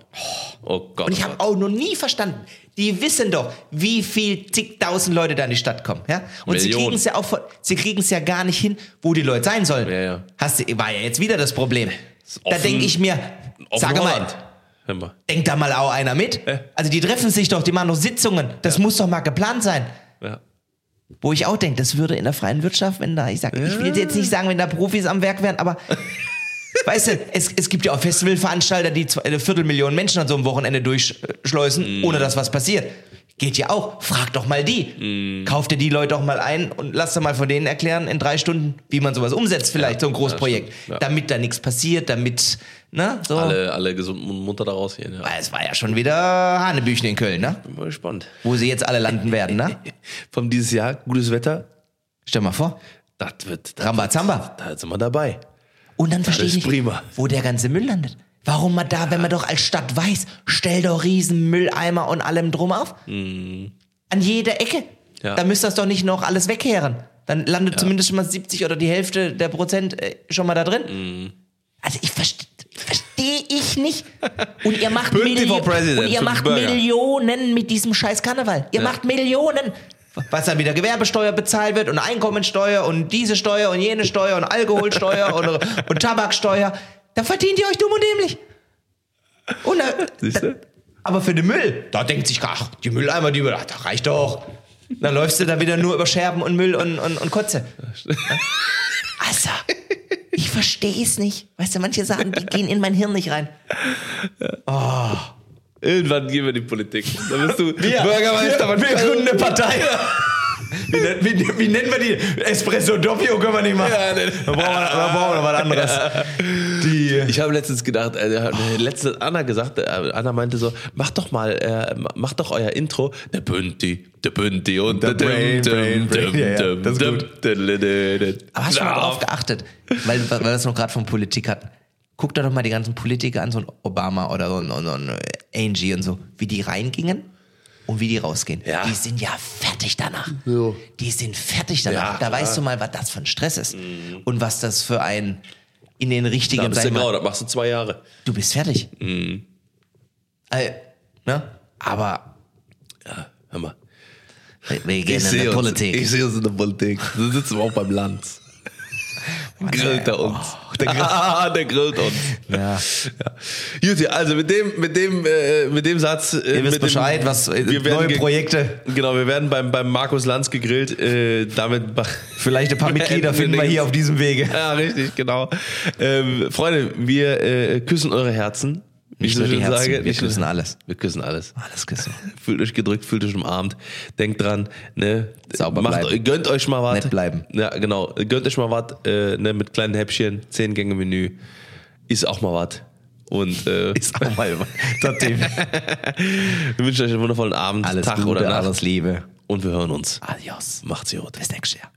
Oh Gott. Und ich oh habe auch noch nie verstanden, die wissen doch, wie viel zigtausend Leute da in die Stadt kommen. Ja? Und sie Millionen. kriegen es ja auch von, sie kriegen es ja gar nicht hin, wo die Leute sein sollen. Ja, ja. Hast du, war ja jetzt wieder das Problem. Ist Da denke ich mir, sage mal, mal. denkt da mal auch einer mit. Ja. Also die treffen sich doch, die machen doch Sitzungen. Das muss doch mal geplant sein. Ja. Wo ich auch denke, das würde in der freien Wirtschaft, wenn da, ich sag, ich will jetzt nicht sagen, wenn da Profis am Werk wären, aber weißt du, es, es gibt ja auch Festivalveranstalter, die zwei, eine Viertelmillion Menschen an so einem Wochenende durchschleusen, ohne dass was passiert. Geht ja auch. Frag doch mal die. Kauf dir die Leute doch mal ein und lass dir mal von denen erklären in drei Stunden, wie man sowas umsetzt, vielleicht so ein Großprojekt. stimmt. Ja. Damit da nichts passiert, damit, ne, so. Alle, alle gesund und munter da rausgehen. Ja. Weil es war ja schon wieder Hanebüchen in Köln, ne? Bin mal gespannt. Wo sie jetzt alle landen werden, ne? Von dieses Jahr, gutes Wetter, Stell mal vor. das wird. Das Rambazamba. Da sind wir dabei. Und dann verstehe ich nicht, prima. wo der ganze Müll landet. Warum man da, wenn man doch als Stadt weiß, stell doch riesen Mülleimer und allem drum auf? An jeder Ecke. Mhm. Ja. Da müsste das doch nicht noch alles wegkehren. Dann landet zumindest schon mal 70 oder die Hälfte der Prozent äh, schon mal da drin. Mhm. Also ich verstehe, verstehe ich nicht. Und ihr macht, Milli und ihr macht. Millionen mit diesem scheiß Karneval. Ihr macht Millionen. Was dann wieder Gewerbesteuer bezahlt wird und Einkommensteuer und diese Steuer und jene Steuer und Alkoholsteuer und, und Tabaksteuer. Da verdient ihr euch dumm und dämlich. Und, äh, Siehst du? aber für den Müll, da denkt sich, ach, die Mülleimer, die, ach, das reicht doch. Dann läufst du da wieder nur über Scherben und Müll und, und, und Kotze. Also, ich verstehe es nicht. Weißt du, manche Sachen, die gehen in mein Hirn nicht rein. Irgendwann gehen wir in die Politik. Dann bist du Bürgermeister von wir gründen eine Partei. Wie, wie, wie nennen wir die? Espresso Doppio können wir nicht machen. Ja, nee. Da brauchen wir, da brauchen wir noch was anderes. Die, Ich habe letztens gedacht, äh, letztens Anna gesagt, äh, Anna meinte so, mach doch mal, äh, mach doch euer Intro. Der Bünti, der Bünti und der Brain. Aber hast du schon mal drauf geachtet? Weil, weil wir das noch gerade von Politik hatten. Guck dir doch mal die ganzen Politiker an, so ein Obama oder so ein, so ein Angie und so, wie die reingingen und wie die rausgehen. Ja. Die sind ja fertig danach. So. Die sind fertig danach. Ja, da weißt du mal, was das für ein Stress ist. Und was das für ein in den richtigen, Da bist du ich genau, das machst du zwei Jahre. du bist fertig. Äh, ne? Aber Hör mal. wir, wir gehen in seh die Politik. Ich sehe uns in der Politik. Da sitzen wir auch beim Lanz. Grillt er uns. der, grillt, der grillt uns. ja. Ja. Gut, also mit dem, mit dem, äh, mit dem Satz. Äh, Ihr wisst mit dem, Bescheid, was äh, wir neue Projekte. Genau, wir werden beim, beim Markus Lanz gegrillt. Äh, damit Vielleicht ein paar Mitglieder finden wir hier auf diesem Wege. Ja, richtig, genau. Ähm, Freunde, wir äh, küssen eure Herzen. Nicht nur die Herzen, sage. wir küssen alles. Wir küssen alles. Alles küssen. Fühlt euch gedrückt, fühlt euch umarmt. Denkt dran, ne? Sauber macht, bleiben. Gönnt euch mal was. Nett bleiben. Ja, genau. Gönnt euch mal was, äh, ne, mit kleinen Häppchen, zehn Gänge Menü. Ist auch mal was. Und äh, Ist auch mal Thema. wir wünschen euch einen wundervollen Abend, Alles Tag Gute, oder Nacht. alles Liebe. Und wir hören uns. Adios. Macht's gut. Bis nächstes Jahr.